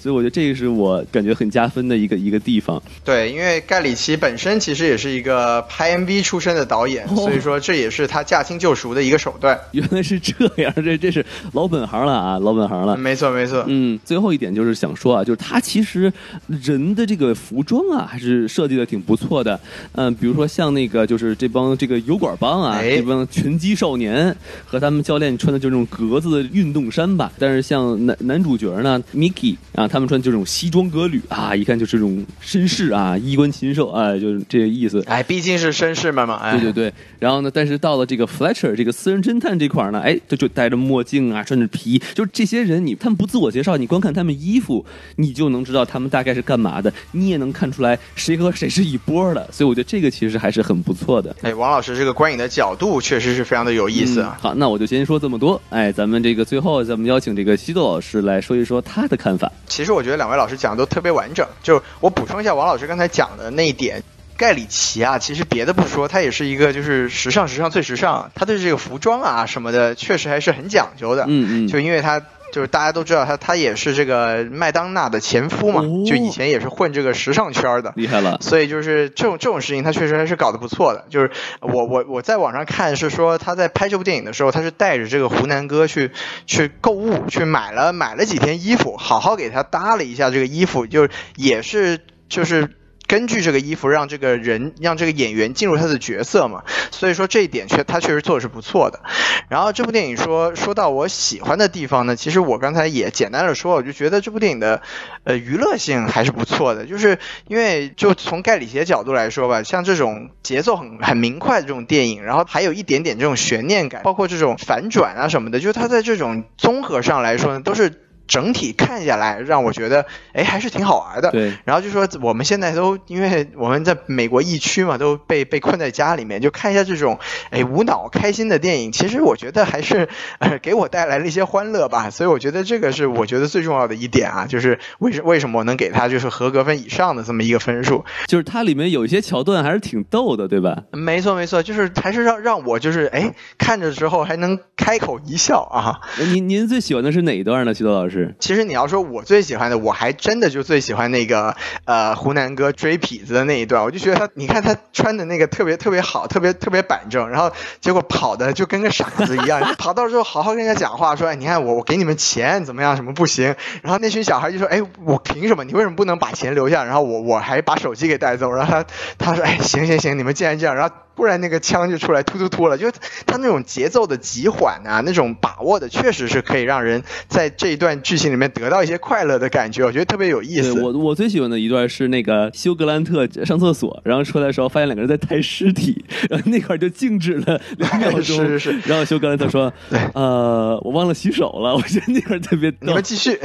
所以我觉得这个是我感觉很加分的一个一个地方。对，因为盖里奇本身其实也是一个拍 MV 出身的导演，哦所以说这也是他驾轻就熟的一个手段。原来是这样，这这是老本行了啊，老本行了。没错没错，嗯，最后一点就是想说啊，就是他其实人的这个服装啊，还是设计的挺不错的。嗯，比如说像那个就是这帮这个油管帮啊，哎这帮拳击少年和他们教练穿的就是那种格子的运动衫吧。但是像男男主角呢，Mickey 啊，他们穿这种西装革履啊，一看就是这种绅士啊，衣冠禽兽啊，就是这个意思。哎，毕竟是绅士们嘛，哎，对对对，然后呢，但是到了这个 Fletcher 这个私人侦探这块儿呢，哎，他就戴着墨镜啊，穿着皮，就是这些人你他们不自我介绍，你光看他们衣服，你就能知道他们大概是干嘛的，你也能看出来谁和谁是一波的，所以我觉得这个其实还是很不错的。哎，王老师这个观影的角度确实是非常的有意思啊。嗯好，那我就先说这么多。哎，咱们这个最后咱们邀请这个西多老师来说一说他的看法。其实我觉得两位老师讲的都特别完整，就我补充一下王老师刚才讲的那一点。盖里奇啊，其实别的不说，他也是一个就是时尚时尚最时尚，他对这个服装啊什么的，确实还是很讲究的。嗯嗯，就因为他就是大家都知道他，他也是这个麦当娜的前夫嘛，哦就以前也是混这个时尚圈的。厉害了。所以就是这种这种事情，他确实还是搞得不错的。就是我我我在网上看是说他在拍这部电影的时候，他是带着这个湖南哥去去购物，去买了买了几天衣服，好好给他搭了一下这个衣服，就也是就是。根据这个衣服，让这个人让这个演员进入他的角色嘛，所以说这一点确他确实做的是不错的。然后这部电影说说到我喜欢的地方呢，其实我刚才也简单的说，我就觉得这部电影的呃娱乐性还是不错的，就是因为就从盖里奇的角度来说吧，像这种节奏很很明快的这种电影，然后还有一点点这种悬念感，包括这种反转啊什么的，就是他在这种综合上来说呢，都是。整体看下来，让我觉得，哎，还是挺好玩的。对，然后就说我们现在都因为我们在美国疫区嘛，都被被困在家里面，就看一下这种哎无脑开心的电影，其实我觉得还是呃给我带来了一些欢乐吧。所以我觉得这个是我觉得最重要的一点啊，就是为什为什么我能给他就是合格分以上的这么一个分数。就是它里面有一些桥段还是挺逗的，对吧？没错没错，就是还是让让我就是哎看着之后还能开口一笑啊。您您最喜欢的是哪一段呢，徐豆老师？其实你要说我最喜欢的，我还真的就最喜欢那个呃湖南哥追痞子的那一段，我就觉得他，你看他穿的那个特别特别好，特别特别板正，然后结果跑的就跟个傻子一样，跑到之后好好跟人家讲话，说哎你看我我给你们钱怎么样，什么不行，然后那群小孩就说哎我凭什么，你为什么不能把钱留下，然后我我还把手机给带走，然后他他说哎行行行，你们既然这样，然后。突然那个枪就出来突突突了，就他那种节奏的急缓啊，那种把握的，确实是可以让人在这一段剧情里面得到一些快乐的感觉，我觉得特别有意思。我我最喜欢的一段是那个休格兰特上厕所，然后出来的时候发现两个人在抬尸体，然后那块就静止了两秒钟，是是是，然后休格兰特说：“对呃，我忘了洗手了。”我觉得那块特别。你们继续。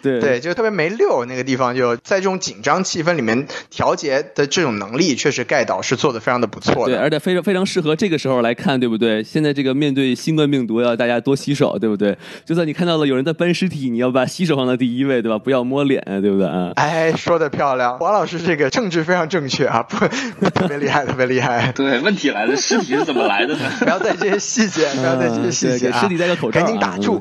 对对，就特别没溜那个地方，就在这种紧张气氛里面调节的这种能力，确实盖导是做的非常的不错的。对，而且非常非常适合这个时候来看，对不对？现在这个面对新冠病毒，要大家多洗手，对不对？就算你看到了有人在搬尸体，你要把洗手放到第一位，对吧？不要摸脸，对不对啊？哎，说的漂亮，王老师这个政治非常正确啊，不特别厉害，特别厉害。对，问题来了，尸体是怎么来的呢？不要在这些细节，不要在这些细节啊！尸体戴个口罩，赶紧打住。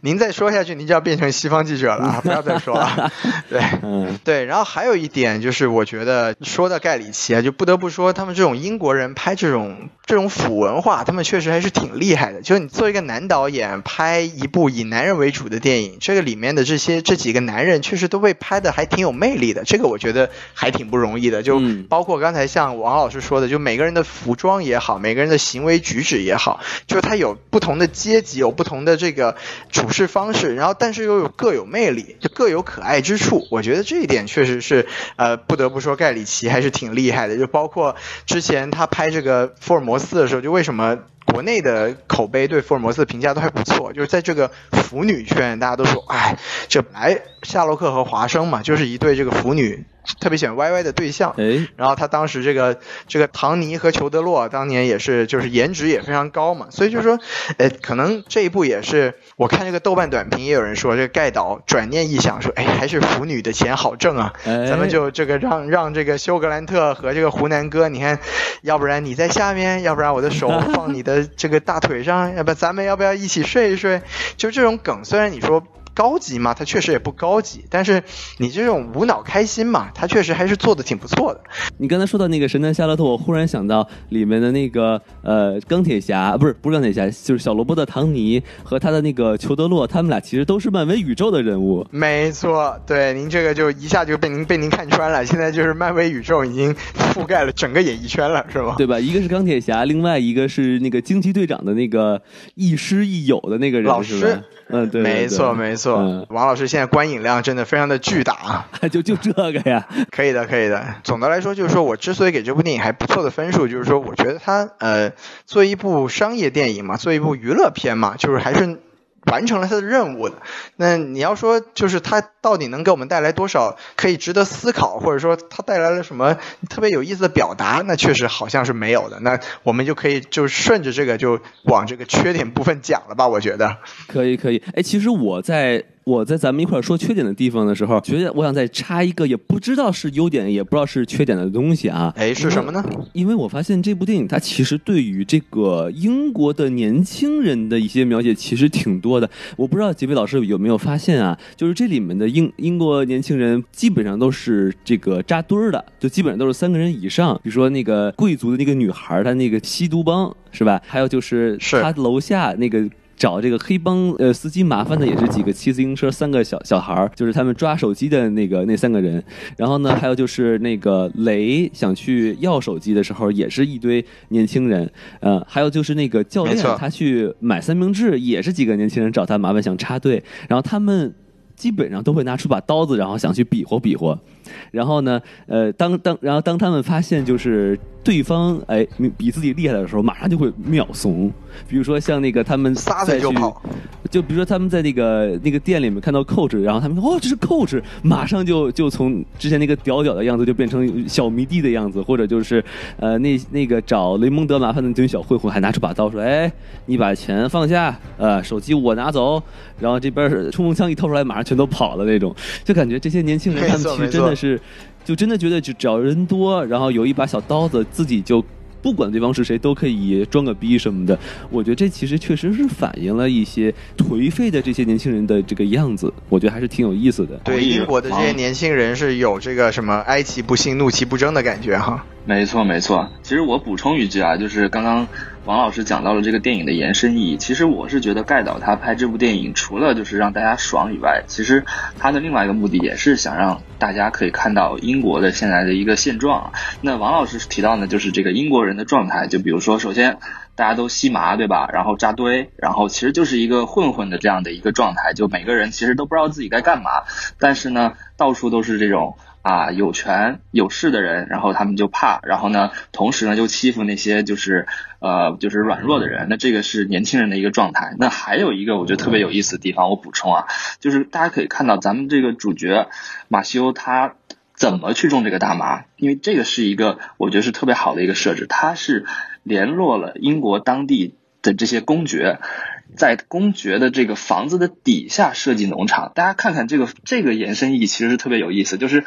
您再说下去，您就要变成西方记者了啊！不要再说了。对，嗯，对。然后还有一点就是，我觉得说到盖里奇啊，就不得不说他们这种英国人拍这种这种腐文化，他们确实还是挺厉害的。就是你作为一个男导演拍一部以男人为主的电影，这个里面的这些这几个男人确实都被拍的还挺有魅力的。这个我觉得还挺不容易的。就包括刚才像王老师说的，就每个人的服装也好，每个人的行为举止也好，就是他有不同的阶级，有不同的这个处事方式，然后但是又有各有魅力，就各有可爱之处。我觉得这一点确实是呃，不得不说盖里奇还是挺厉害的。就包括之前他拍这个福尔摩斯的时候，就为什么？国内的口碑对福尔摩斯的评价都还不错，就是在这个腐女圈，大家都说，哎，这本来夏洛克和华生嘛，就是一对这个腐女特别喜欢 YY 的对象。哎，然后他当时这个这个唐尼和裘德洛当年也是，就是颜值也非常高嘛，所以就说，呃，可能这一部也是，我看这个豆瓣短评也有人说，这个盖导转念一想说，哎，还是腐女的钱好挣啊，哎、咱们就这个让让这个休格兰特和这个湖南哥，你看，要不然你在下面，要不然我的手放你的这个大腿上，要不咱们要不要一起睡一睡？就这种梗，虽然你说。高级嘛？它确实也不高级，但是你这种无脑开心嘛，它确实还是做的挺不错的。你刚才说到那个神探夏洛特，我忽然想到里面的那个呃钢铁侠，不是不是钢铁侠，就是小罗伯特唐尼和他的那个裘德洛，他们俩其实都是漫威宇宙的人物。没错，对您这个就一下就被您被您看穿了，现在就是漫威宇宙已经覆盖了整个演艺圈了，是吗？对吧？一个是钢铁侠，另外一个是那个惊奇队长的那个亦师亦友的那个人，老师。嗯，对，没错没错。王老师现在观影量真的非常的巨大啊！就就这个呀，可以的，可以的。总的来说，就是说我之所以给这部电影还不错的分数，就是说我觉得它呃，作为一部商业电影嘛，作为一部娱乐片嘛，就是还是。完成了他的任务的，那你要说就是他到底能给我们带来多少可以值得思考，或者说他带来了什么特别有意思的表达？那确实好像是没有的。那我们就可以就顺着这个就往这个缺点部分讲了吧？我觉得可以，可以。哎，其实我在。我在咱们一块儿说缺点的地方的时候，觉得我想再插一个，也不知道是优点，也不知道是缺点的东西啊。哎，是什么呢？因为我发现这部电影它其实对于这个英国的年轻人的一些描写其实挺多的。我不知道几位老师有没有发现啊？就是这里面的英英国年轻人基本上都是这个扎堆儿的，就基本上都是三个人以上。比如说那个贵族的那个女孩，她那个吸毒帮是吧？还有就是他楼下那个。找这个黑帮呃司机麻烦的也是几个骑自行车三个小小孩儿，就是他们抓手机的那个那三个人。然后呢，还有就是那个雷想去要手机的时候，也是一堆年轻人。呃，还有就是那个教练他去买三明治，也是几个年轻人找他麻烦想插队。然后他们基本上都会拿出把刀子，然后想去比划比划。然后呢，呃，当当然后当他们发现就是。对方哎比自己厉害的时候，马上就会秒怂。比如说像那个他们撒腿就跑，就比如说他们在那个那个店里面看到 coach，然后他们说哦这是 coach，马上就就从之前那个屌屌的样子就变成小迷弟的样子，或者就是呃那那个找雷蒙德麻烦的那群小混混还拿出把刀说哎你把钱放下，呃手机我拿走，然后这边冲锋枪一掏出来马上全都跑了那种，就感觉这些年轻人他们其实真的是。就真的觉得，就只要人多，然后有一把小刀子，自己就不管对方是谁，都可以装个逼什么的。我觉得这其实确实是反映了一些颓废的这些年轻人的这个样子。我觉得还是挺有意思的。对，英国的这些年轻人是有这个什么哀其不幸，怒其不争的感觉哈。没错，没错。其实我补充一句啊，就是刚刚。王老师讲到了这个电影的延伸意义，其实我是觉得盖导他拍这部电影，除了就是让大家爽以外，其实他的另外一个目的也是想让大家可以看到英国的现在的一个现状。那王老师提到呢，就是这个英国人的状态，就比如说，首先大家都吸麻，对吧？然后扎堆，然后其实就是一个混混的这样的一个状态，就每个人其实都不知道自己该干嘛，但是呢，到处都是这种。啊，有权有势的人，然后他们就怕，然后呢，同时呢，就欺负那些就是呃，就是软弱的人。那这个是年轻人的一个状态。那还有一个我觉得特别有意思的地方，我补充啊，就是大家可以看到咱们这个主角马修他怎么去种这个大麻，因为这个是一个我觉得是特别好的一个设置，他是联络了英国当地的这些公爵。在公爵的这个房子的底下设计农场，大家看看这个这个延伸意义其实是特别有意思，就是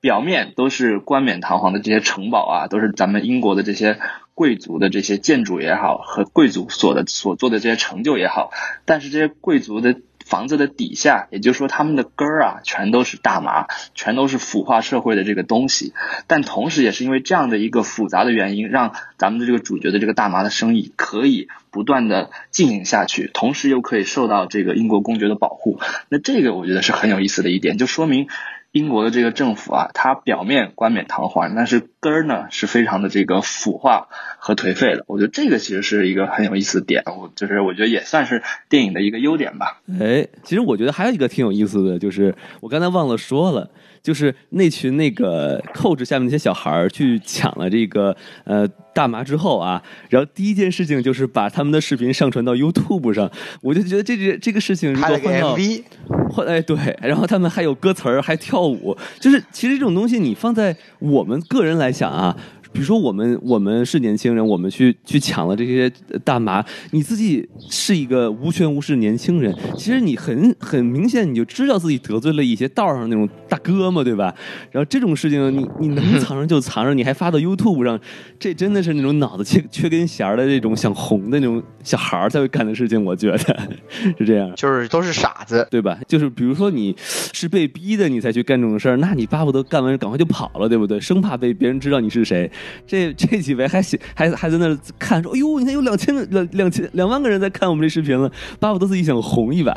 表面都是冠冕堂皇的这些城堡啊，都是咱们英国的这些贵族的这些建筑也好，和贵族所的所做的这些成就也好，但是这些贵族的。房子的底下，也就是说，他们的根儿啊，全都是大麻，全都是腐化社会的这个东西。但同时，也是因为这样的一个复杂的原因，让咱们的这个主角的这个大麻的生意可以不断的进行下去，同时又可以受到这个英国公爵的保护。那这个我觉得是很有意思的一点，就说明。英国的这个政府啊，它表面冠冕堂皇，但是根儿呢是非常的这个腐化和颓废的。我觉得这个其实是一个很有意思的点，我就是我觉得也算是电影的一个优点吧。哎，其实我觉得还有一个挺有意思的，就是我刚才忘了说了。就是那群那个扣着下面那些小孩儿去抢了这个呃大麻之后啊，然后第一件事情就是把他们的视频上传到 YouTube 上，我就觉得这这这个事情如果换到，换哎对，然后他们还有歌词儿还跳舞，就是其实这种东西你放在我们个人来想啊。比如说我们我们是年轻人，我们去去抢了这些大麻，你自己是一个无权无势年轻人，其实你很很明显你就知道自己得罪了一些道上那种大哥嘛，对吧？然后这种事情你你能藏着就藏着，你还发到 YouTube 上，这真的是那种脑子缺缺根弦儿的这种想红的那种小孩儿才会干的事情，我觉得 是这样。就是都是傻子，对吧？就是比如说你是被逼的，你才去干这种事儿，那你巴不得干完赶快就跑了，对不对？生怕被别人知道你是谁。这这几位还还还在那看说，哎呦，你看有两千两两千两万个人在看我们这视频了，巴不得自己想红一把。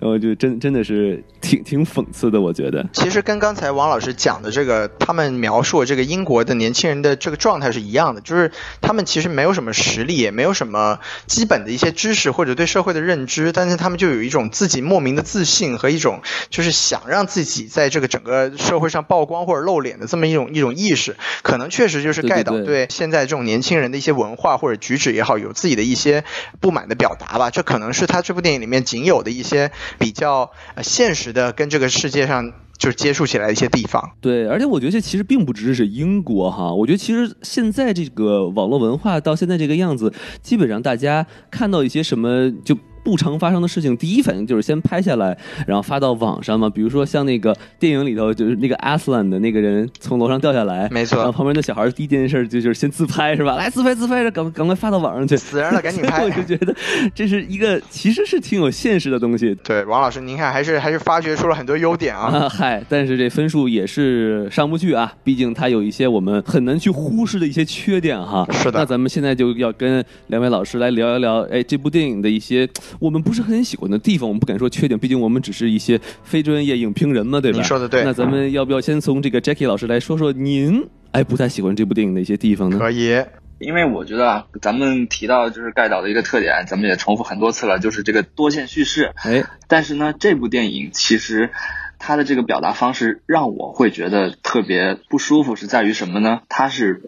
然后就真真的是挺挺讽刺的，我觉得。其实跟刚才王老师讲的这个，他们描述这个英国的年轻人的这个状态是一样的，就是他们其实没有什么实力，也没有什么基本的一些知识或者对社会的认知，但是他们就有一种自己莫名的自信和一种就是想让自己在这个整个社会上曝光或者露脸的这么一种一种意识，可能确实就是盖导对现在这种年轻人的一些文化或者举止也好，有自己的一些不满的表达吧，这可能是他这部电影里面仅有的一些比较现实的跟这个世界上。就是接触起来一些地方，对，而且我觉得这其实并不只是英国哈，我觉得其实现在这个网络文化到现在这个样子，基本上大家看到一些什么就。不常发生的事情，第一反应就是先拍下来，然后发到网上嘛。比如说像那个电影里头，就是那个阿斯兰的那个人从楼上掉下来，没错。然后旁边的小孩第一件事就就是先自拍是吧？来自拍自拍，赶赶快发到网上去。死人了，赶紧拍。我就觉得这是一个其实是挺有现实的东西。对，王老师，您看还是还是发掘出了很多优点啊。嗨，但是这分数也是上不去啊，毕竟它有一些我们很难去忽视的一些缺点哈。是的。那咱们现在就要跟两位老师来聊一聊，哎，这部电影的一些我们不是很喜。欢的地方，我们不敢说缺点，毕竟我们只是一些非专业影评人嘛，对吧？你说的对。那咱们要不要先从这个 Jackie 老师来说说您哎不太喜欢这部电影的一些地方呢？可以，因为我觉得啊，咱们提到就是盖导的一个特点，咱们也重复很多次了，就是这个多线叙事。哎，但是呢，这部电影其实它的这个表达方式让我会觉得特别不舒服，是在于什么呢？它是。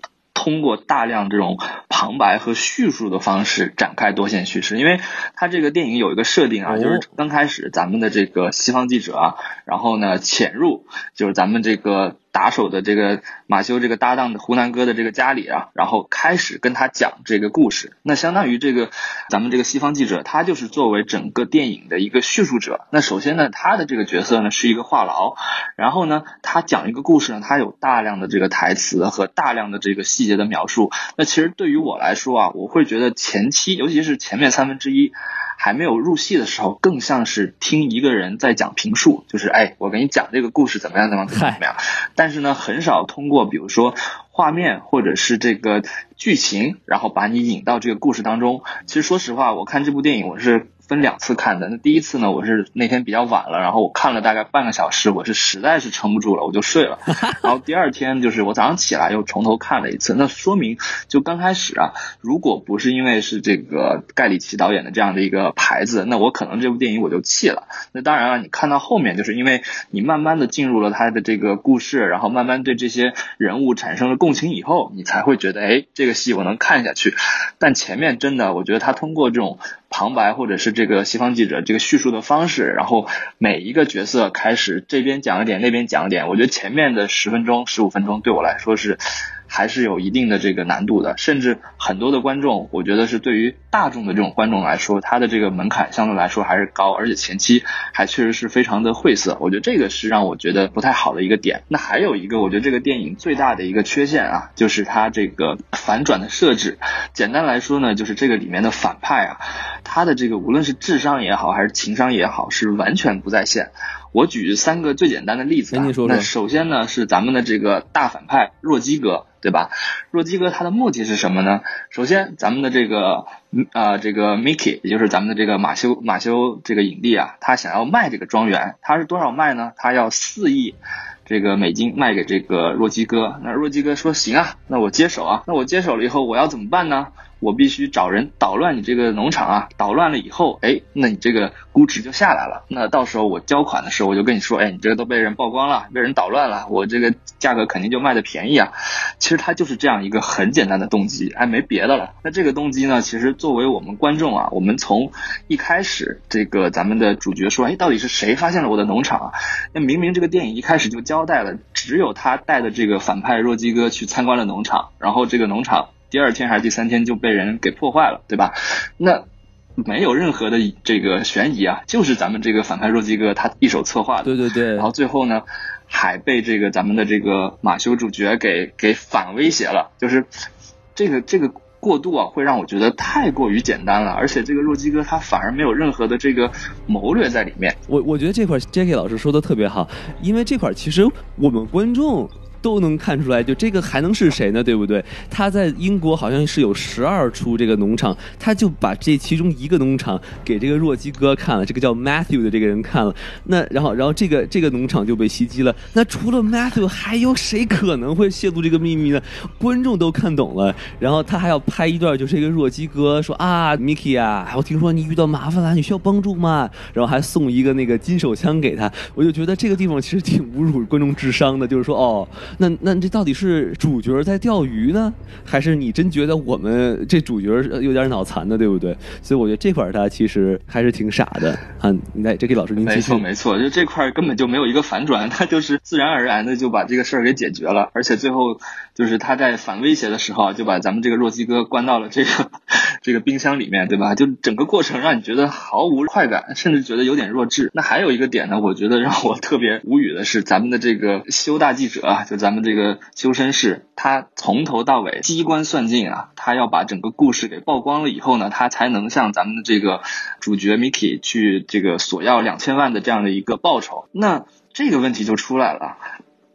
通过大量这种旁白和叙述的方式展开多线叙事，因为它这个电影有一个设定啊，就是刚开始咱们的这个西方记者啊，然后呢潜入，就是咱们这个。打手的这个马修这个搭档的湖南哥的这个家里啊，然后开始跟他讲这个故事。那相当于这个咱们这个西方记者，他就是作为整个电影的一个叙述者。那首先呢，他的这个角色呢是一个话痨，然后呢，他讲一个故事呢，他有大量的这个台词和大量的这个细节的描述。那其实对于我来说啊，我会觉得前期，尤其是前面三分之一。还没有入戏的时候，更像是听一个人在讲评述，就是哎，我给你讲这个故事怎么样，怎么样，怎么样。但是呢，很少通过比如说画面或者是这个剧情，然后把你引到这个故事当中。其实说实话，我看这部电影，我是。分两次看的，那第一次呢，我是那天比较晚了，然后我看了大概半个小时，我是实在是撑不住了，我就睡了。然后第二天就是我早上起来又从头看了一次，那说明就刚开始啊，如果不是因为是这个盖里奇导演的这样的一个牌子，那我可能这部电影我就弃了。那当然了，你看到后面，就是因为你慢慢的进入了他的这个故事，然后慢慢对这些人物产生了共情以后，你才会觉得，哎，这个戏我能看下去。但前面真的，我觉得他通过这种。旁白或者是这个西方记者这个叙述的方式，然后每一个角色开始这边讲一点，那边讲一点，我觉得前面的十分钟、十五分钟对我来说是。还是有一定的这个难度的，甚至很多的观众，我觉得是对于大众的这种观众来说，他的这个门槛相对来说还是高，而且前期还确实是非常的晦涩。我觉得这个是让我觉得不太好的一个点。那还有一个，我觉得这个电影最大的一个缺陷啊，就是它这个反转的设置。简单来说呢，就是这个里面的反派啊，他的这个无论是智商也好，还是情商也好，是完全不在线。我举三个最简单的例子啊，那首先呢是咱们的这个大反派若基哥，对吧？若基哥他的目的是什么呢？首先，咱们的这个啊这个 Mickey，也就是咱们的这个马修马修这个影帝啊，他想要卖这个庄园，他是多少卖呢？他要四亿这个美金卖给这个若基哥。那若基哥说行啊，那我接手啊，那我接手了以后我要怎么办呢？我必须找人捣乱你这个农场啊，捣乱了以后，哎，那你这个估值就下来了。那到时候我交款的时候，我就跟你说，哎，你这个都被人曝光了，被人捣乱了，我这个价格肯定就卖的便宜啊。其实它就是这样一个很简单的动机，哎，没别的了。那这个动机呢，其实作为我们观众啊，我们从一开始这个咱们的主角说，哎，到底是谁发现了我的农场啊？那明明这个电影一开始就交代了，只有他带的这个反派若基哥去参观了农场，然后这个农场。第二天还是第三天就被人给破坏了，对吧？那没有任何的这个悬疑啊，就是咱们这个反派若基哥他一手策划的。对对对。然后最后呢，还被这个咱们的这个马修主角给给反威胁了，就是这个这个过渡啊，会让我觉得太过于简单了，而且这个若基哥他反而没有任何的这个谋略在里面。我我觉得这块 Jackie 老师说的特别好，因为这块其实我们观众。都能看出来，就这个还能是谁呢？对不对？他在英国好像是有十二处这个农场，他就把这其中一个农场给这个弱鸡哥看了，这个叫 Matthew 的这个人看了。那然后，然后这个这个农场就被袭击了。那除了 Matthew，还有谁可能会泄露这个秘密呢？观众都看懂了。然后他还要拍一段，就是一个弱鸡哥说啊，Mickey 啊，我听说你遇到麻烦了，你需要帮助吗？然后还送一个那个金手枪给他。我就觉得这个地方其实挺侮辱观众智商的，就是说哦。那那这到底是主角在钓鱼呢，还是你真觉得我们这主角有点脑残的，对不对？所以我觉得这块他其实还是挺傻的啊。来，这给老师您没错没错，就这块根本就没有一个反转，他就是自然而然的就把这个事儿给解决了，而且最后就是他在反威胁的时候就把咱们这个若曦哥关到了这个这个冰箱里面，对吧？就整个过程让你觉得毫无快感，甚至觉得有点弱智。那还有一个点呢，我觉得让我特别无语的是咱们的这个修大记者啊，就咱们这个修身士，他从头到尾机关算尽啊，他要把整个故事给曝光了以后呢，他才能向咱们的这个主角 Mickey 去这个索要两千万的这样的一个报酬。那这个问题就出来了，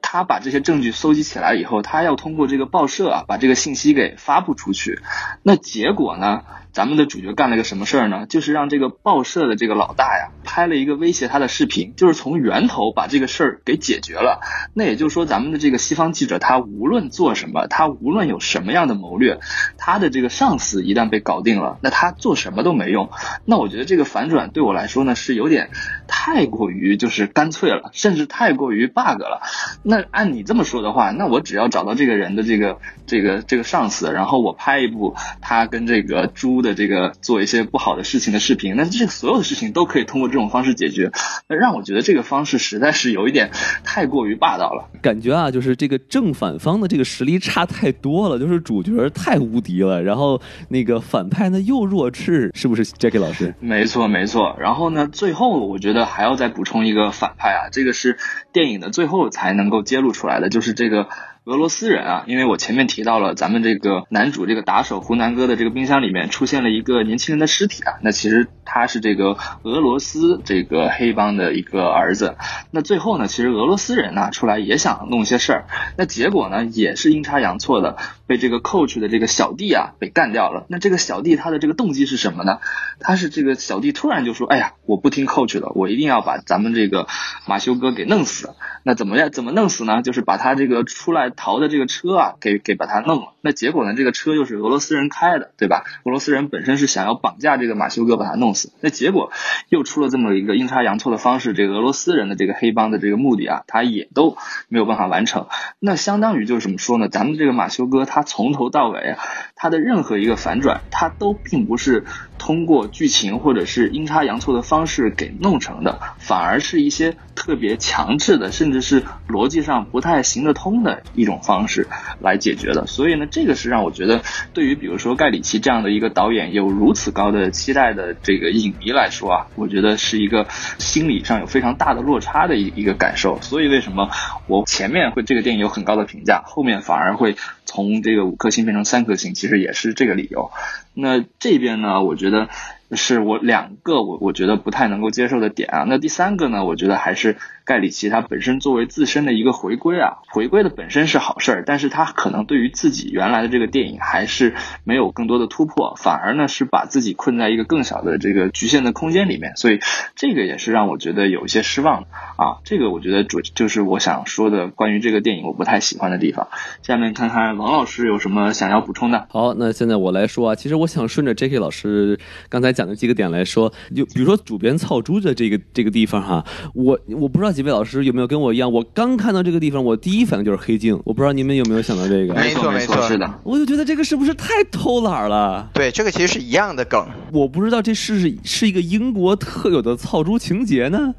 他把这些证据搜集起来以后，他要通过这个报社啊，把这个信息给发布出去。那结果呢？咱们的主角干了个什么事儿呢？就是让这个报社的这个老大呀，拍了一个威胁他的视频，就是从源头把这个事儿给解决了。那也就是说，咱们的这个西方记者，他无论做什么，他无论有什么样的谋略，他的这个上司一旦被搞定了，那他做什么都没用。那我觉得这个反转对我来说呢，是有点太过于就是干脆了，甚至太过于 bug 了。那按你这么说的话，那我只要找到这个人的这个这个这个上司，然后我拍一部他跟这个猪。的这个做一些不好的事情的视频，那这所有的事情都可以通过这种方式解决，那让我觉得这个方式实在是有一点太过于霸道了。感觉啊，就是这个正反方的这个实力差太多了，就是主角太无敌了，然后那个反派呢又弱智，是不是？Jackie 老师，没错没错。然后呢，最后我觉得还要再补充一个反派啊，这个是电影的最后才能够揭露出来的，就是这个。俄罗斯人啊，因为我前面提到了咱们这个男主这个打手湖南哥的这个冰箱里面出现了一个年轻人的尸体啊，那其实他是这个俄罗斯这个黑帮的一个儿子。那最后呢，其实俄罗斯人呢出来也想弄些事儿，那结果呢也是阴差阳错的被这个 coach 的这个小弟啊被干掉了。那这个小弟他的这个动机是什么呢？他是这个小弟突然就说，哎呀，我不听 coach 的，我一定要把咱们这个马修哥给弄死。那怎么样？怎么弄死呢？就是把他这个出来。逃的这个车啊，给给把他弄了。那结果呢？这个车又是俄罗斯人开的，对吧？俄罗斯人本身是想要绑架这个马修哥，把他弄死。那结果又出了这么一个阴差阳错的方式，这个俄罗斯人的这个黑帮的这个目的啊，他也都没有办法完成。那相当于就是怎么说呢？咱们这个马修哥，他从头到尾，他的任何一个反转，他都并不是通过剧情或者是阴差阳错的方式给弄成的，反而是一些特别强制的，甚至是逻辑上不太行得通的。一种方式来解决的，所以呢，这个是让我觉得，对于比如说盖里奇这样的一个导演有如此高的期待的这个影迷来说啊，我觉得是一个心理上有非常大的落差的一一个感受。所以为什么我前面会这个电影有很高的评价，后面反而会从这个五颗星变成三颗星，其实也是这个理由。那这边呢，我觉得是我两个我我觉得不太能够接受的点啊。那第三个呢，我觉得还是盖里奇他本身作为自身的一个回归啊，回归的本身是好事儿，但是他可能对于自己原来的这个电影还是没有更多的突破，反而呢是把自己困在一个更小的这个局限的空间里面，所以这个也是让我觉得有一些失望啊。这个我觉得主就是我想说的关于这个电影我不太喜欢的地方。下面看看王老师有什么想要补充的。好，那现在我来说啊，其实我想顺着 Jacky 老师刚才讲的几个点来说，就比如说主编操猪的这个这个地方哈，我我不知道几位老师有没有跟我一样，我刚看到这个地方，我第一反应就是黑镜，我不知道你们有没有想到这个？没错没错，是的，我就觉得这个是不是太偷懒了？对，这个其实是一样的梗，我不知道这是是一个英国特有的操猪情节呢。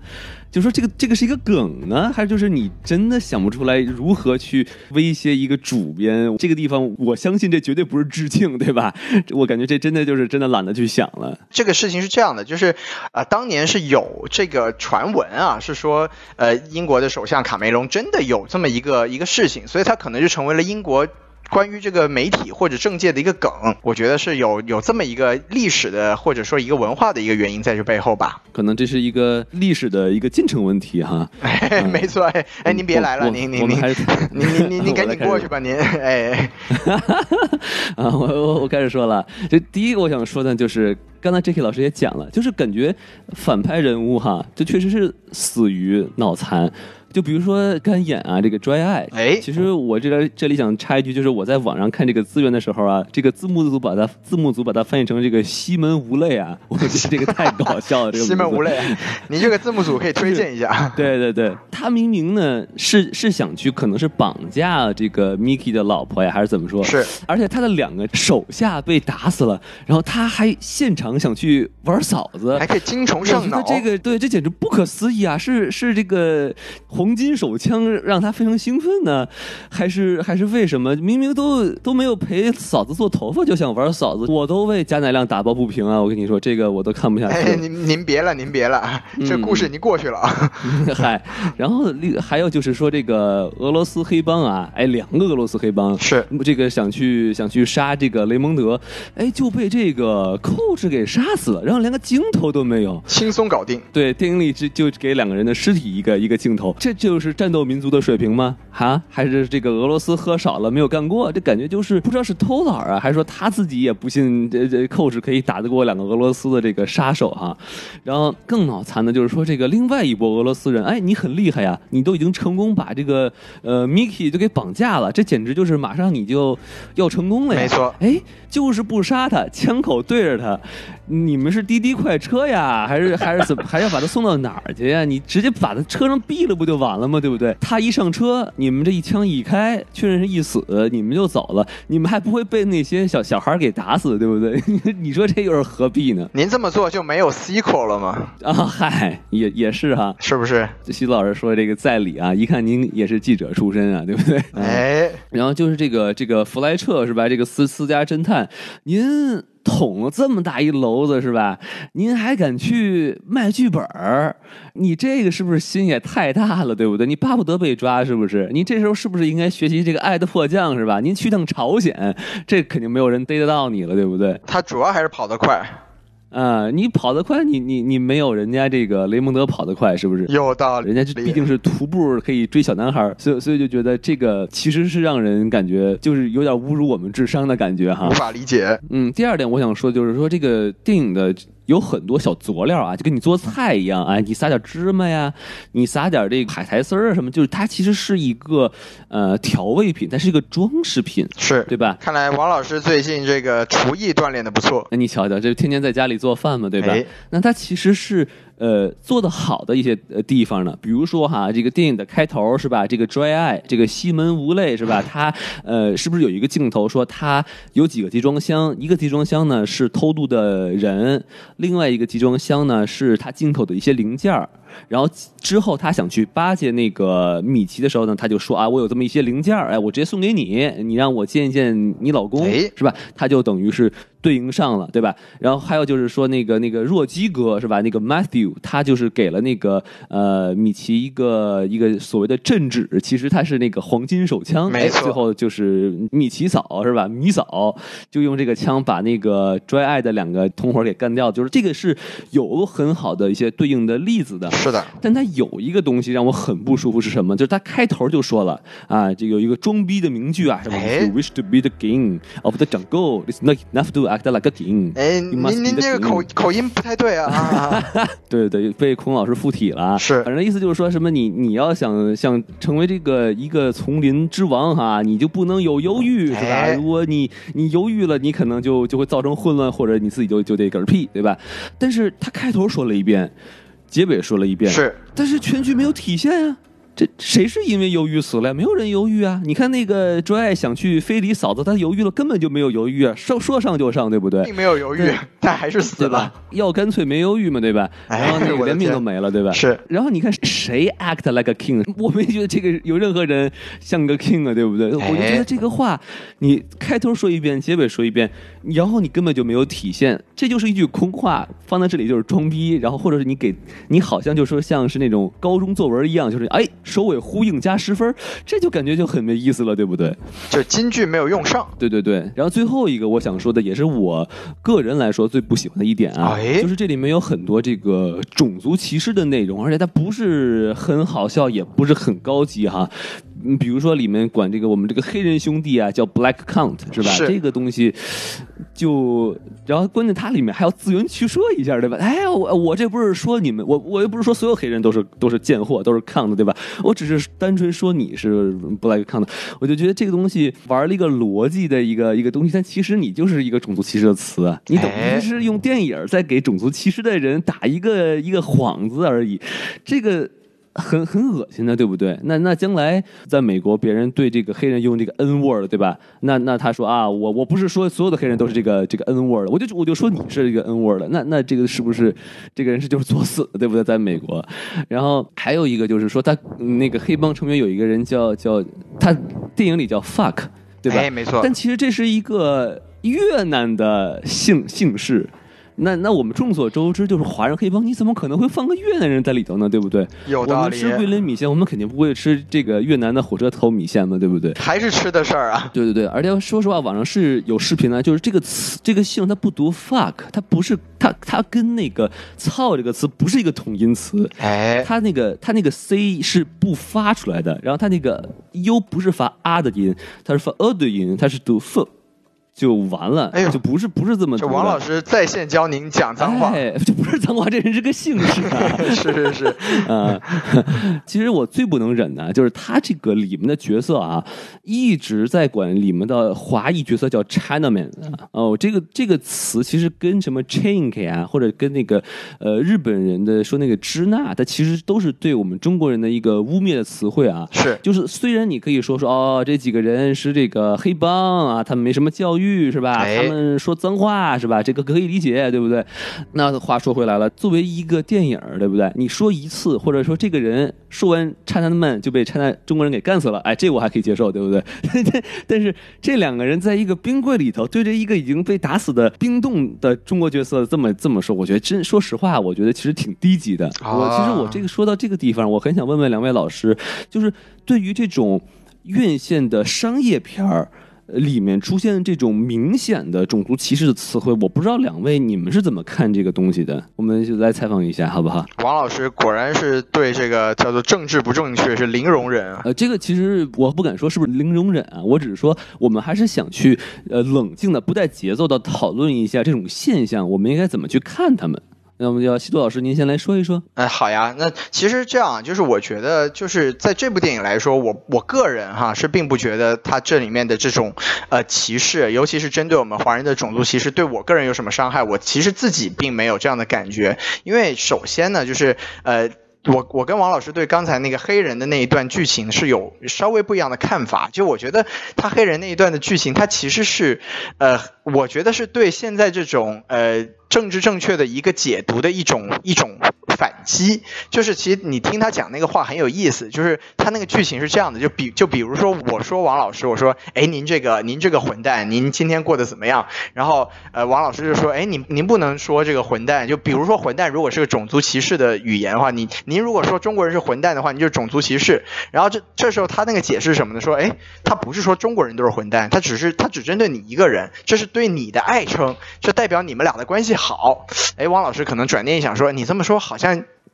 就说这个这个是一个梗呢，还是就是你真的想不出来如何去威胁一个主编？这个地方，我相信这绝对不是致敬，对吧？我感觉这真的就是真的懒得去想了。这个事情是这样的，就是啊，当年是有这个传闻啊，是说呃，英国的首相卡梅隆真的有这么一个一个事情，所以他可能就成为了英国。关于这个媒体或者政界的一个梗，我觉得是有有这么一个历史的或者说一个文化的一个原因在这背后吧。可能这是一个历史的一个进程问题哈。没错，哎哎，您别来了，您您您 您您您 您赶紧过去吧，您哎。啊，我我我开始说了，这第一个我想说的，就是刚才 J.K. 老师也讲了，就是感觉反派人物哈，这确实是死于脑残。就比如说干演啊，这个 dry eye，哎，其实我这边这里想插一句，就是我在网上看这个资源的时候啊，这个字幕组把它字幕组把它翻译成这个西门无泪啊，我觉得这个太搞笑了。这个西门无泪，你这个字幕组可以推荐一下。对对对，他明明呢是是想去可能是绑架这个 Mickey 的老婆呀，还是怎么说？是，而且他的两个手下被打死了，然后他还现场想去玩嫂子，还可以精虫上脑。这个对，这简直不可思议啊！是是这个。黄金手枪让他非常兴奋呢，还是还是为什么？明明都都没有陪嫂子做头发，就想玩嫂子，我都为贾乃亮打抱不平啊！我跟你说，这个我都看不下去。哎，您您别了，您别了，这故事已经过去了啊。嗨，然后还有就是说这个俄罗斯黑帮啊，哎，两个俄罗斯黑帮是这个想去想去杀这个雷蒙德，哎，就被这个寇氏给杀死了，然后连个镜头都没有，轻松搞定。对，电影里就就给两个人的尸体一个一个镜头，这。就是战斗民族的水平吗？哈，还是这个俄罗斯喝少了没有干过？这感觉就是不知道是偷懒啊，还是说他自己也不信这这寇氏可以打得过两个俄罗斯的这个杀手哈？然后更脑残的就是说这个另外一波俄罗斯人，哎，你很厉害呀，你都已经成功把这个呃 Miki 就给绑架了，这简直就是马上你就要成功了呀！没错，哎，就是不杀他，枪口对着他，你们是滴滴快车呀，还是还是怎么还要把他送到哪儿去呀？你直接把他车上毙了不就？完了吗？对不对？他一上车，你们这一枪一开，确认是一死，你们就走了，你们还不会被那些小小孩给打死，对不对？你说这又是何必呢？您这么做就没有 sequel 了吗？啊，嗨，也也是哈，是不是？徐老师说这个在理啊，一看您也是记者出身啊，对不对？哎，然后就是这个这个弗莱彻是吧？这个私私家侦探，您。捅了这么大一篓子是吧？您还敢去卖剧本儿？你这个是不是心也太大了，对不对？你巴不得被抓是不是？您这时候是不是应该学习这个《爱的迫降》是吧？您去趟朝鲜，这肯定没有人逮得到你了，对不对？他主要还是跑得快。啊，你跑得快，你你你没有人家这个雷蒙德跑得快，是不是？有道理，人家毕竟是徒步可以追小男孩，所以所以就觉得这个其实是让人感觉就是有点侮辱我们智商的感觉哈，无法理解。嗯，第二点我想说就是说这个电影的。有很多小佐料啊，就跟你做菜一样，哎，你撒点芝麻呀，你撒点这个海苔丝儿啊什么，就是它其实是一个呃调味品，它是一个装饰品，是对吧？看来王老师最近这个厨艺锻炼的不错。那你瞧瞧，这天天在家里做饭嘛，对吧？那它其实是。呃，做的好的一些呃地方呢，比如说哈，这个电影的开头是吧？这个 dry eye，这个西门无泪是吧？他呃，是不是有一个镜头说他有几个集装箱？一个集装箱呢是偷渡的人，另外一个集装箱呢是他进口的一些零件儿。然后之后他想去巴结那个米奇的时候呢，他就说啊，我有这么一些零件儿，哎，我直接送给你，你让我见一见你老公，是吧？他就等于是。对应上了，对吧？然后还有就是说，那个那个弱鸡哥是吧？那个 Matthew 他就是给了那个呃米奇一个一个所谓的镇纸，其实他是那个黄金手枪。没错。最后就是米奇嫂是吧？米嫂就用这个枪把那个 Dry Eye 的两个同伙给干掉。就是这个是有很好的一些对应的例子的。是的，但他有一个东西让我很不舒服，是什么？就是他开头就说了啊，这有一个装逼的名句啊，什么哎 “You wish to be the king of the jungle, it's not enough to act like a king”。哎，您您这个口口音不太对啊啊！啊 对对，被孔老师附体了啊。是反正意思就是说什么你你要想想成为这个一个丛林之王哈，你就不能有犹豫，是吧？哎如果你你犹豫了，你可能就就会造成混乱，或者你自己就就得嗝屁，对吧？但是他开头说了一遍，结尾说了一遍，是，但是全局没有体现呀、这谁是因为犹豫死了呀？没有人犹豫啊！你看那个卓爱想去非礼嫂子，他犹豫了，根本就没有犹豫啊，说说上就上，对不对？并没有犹豫对，但还是死对吧了。？要干脆没犹豫嘛，对吧？哎然后那个连命都没了，对吧？是。然后你看谁 act like a king，我没觉得这个有任何人像个 king 啊，对不对？我就觉得这个话，你开头说一遍，结尾说一遍，然后你根本就没有体现，这就是一句空话，放在这里就是装逼。然后或者是你给你好像就说像是那种高中作文一样，就是哎首尾呼应加十分，这就感觉就很没意思了，对不对？就金句没有用上。对对对，然后最后一个我想说的，也是我个人来说最不喜欢的一点啊，哎就是这里面有很多这个种族歧视的内容，而且它不是很好笑，也不是很高级哈。嗯，比如说里面管这个我们这个黑人兄弟啊叫 Black Count 是吧？是这个东西就，然后关键它里面还要自圆其说一下，对吧？哎，我我这不是说你们，我我又不是说所有黑人都是都是贱货，都是 count 对吧？我只是单纯说你是 Black Count，我就觉得这个东西玩了一个逻辑的一个一个东西，但其实你就是一个种族歧视的词啊，你等哎于是用电影在给种族歧视的人打一个一个幌子而已，这个。很很恶心的，对不对？那那将来在美国，别人对这个黑人用这个 N word，对吧？那那他说啊，我我不是说所有的黑人都是这个这个 N word，我就我就说你是这个 N word 那那这个是不是这个人是就是作死的，对不对？在美国，然后还有一个就是说他嗯那个黑帮成员有一个人叫叫他电影里叫 fuck，对吧？哎，没错但。其实这是一个越南的姓姓氏。那那我们众所周知，就是华人黑帮，你怎么可能会放个越南人在里头呢？对不对？有道理我们吃桂林米线，我们肯定不会吃这个越南的火车头米线嘛，对不对？还是吃的事儿啊。对对对，而且说实话，网上是有视频的，就是这个词，这个姓它不读 fuck，它不是它它跟那个操这个词不是一个同音词，哎，它那个它那个 c 是不发出来的，然后它那个 u 不是发啊的音，它是发呃的音，它是读 f，就完了，哎呦就不是不是这么读的。这王老师在线教您讲脏话。哎，这不是脏话，这人是个姓氏 啊。是是是，啊 其实我最不能忍的就是他这个里面的角色啊，一直在管里面的华裔角色叫 Chinaman 啊哦，这个这个词其实跟什么 Chink 啊，或者跟那个呃日本人的说那个支那，它其实都是对我们中国人的一个污蔑的词汇啊。是就是虽然你可以说说哦，这几个人是这个黑帮啊，他们没什么教育是吧？哎他们说脏话是吧？这个可以理解，对不对？那话说回来了，作为一个电影，对不对？你说一次，或者说这个人说完 Chinaman 就被 China 中国人给干死了，哎，这我还可以接受，对不对？但 但是这两个人在一个冰柜里头，对着一个已经被打死的冰冻的中国角色这么这么说，我觉得真说实话，我觉得其实挺低级的。啊我其实我这个说到这个地方，我很想问问两位老师，就是对于这种院线的商业片儿。呃里面出现这种明显的种族歧视的词汇，我不知道两位你们是怎么看这个东西的？我们就来采访一下，好不好？王老师果然是对这个叫做政治不正确是零容忍啊。呃，这个其实我不敢说是不是零容忍啊，我只是说我们还是想去呃冷静的、不带节奏的讨论一下这种现象，我们应该怎么去看他们。那我们要西多老师，您先来说一说。哎，好呀，那其实这样，就是我觉得，就是在这部电影来说，我我个人哈是并不觉得它这里面的这种呃歧视，尤其是针对我们华人的种族歧视，对我个人有什么伤害，我其实自己并没有这样的感觉，因为首先呢，就是呃。我我跟王老师对刚才那个黑人的那一段剧情是有稍微不一样的看法，就我觉得他黑人那一段的剧情，他其实是，呃，我觉得是对现在这种呃政治正确的一个解读的一种一种反击，就是其实你听他讲那个话很有意思，就是他那个剧情是这样的，就比就比如说我说王老师，我说哎您这个您这个混蛋，您今天过得怎么样？然后呃王老师就说哎您您不能说这个混蛋，就比如说混蛋如果是个种族歧视的语言的话，你您如果说中国人是混蛋的话，你就种族歧视。然后这这时候他那个解释什么呢？说哎他不是说中国人都是混蛋，他只是他只针对你一个人，这是对你的爱称，这代表你们俩的关系好。哎王老师可能转念一想说你这么说好像。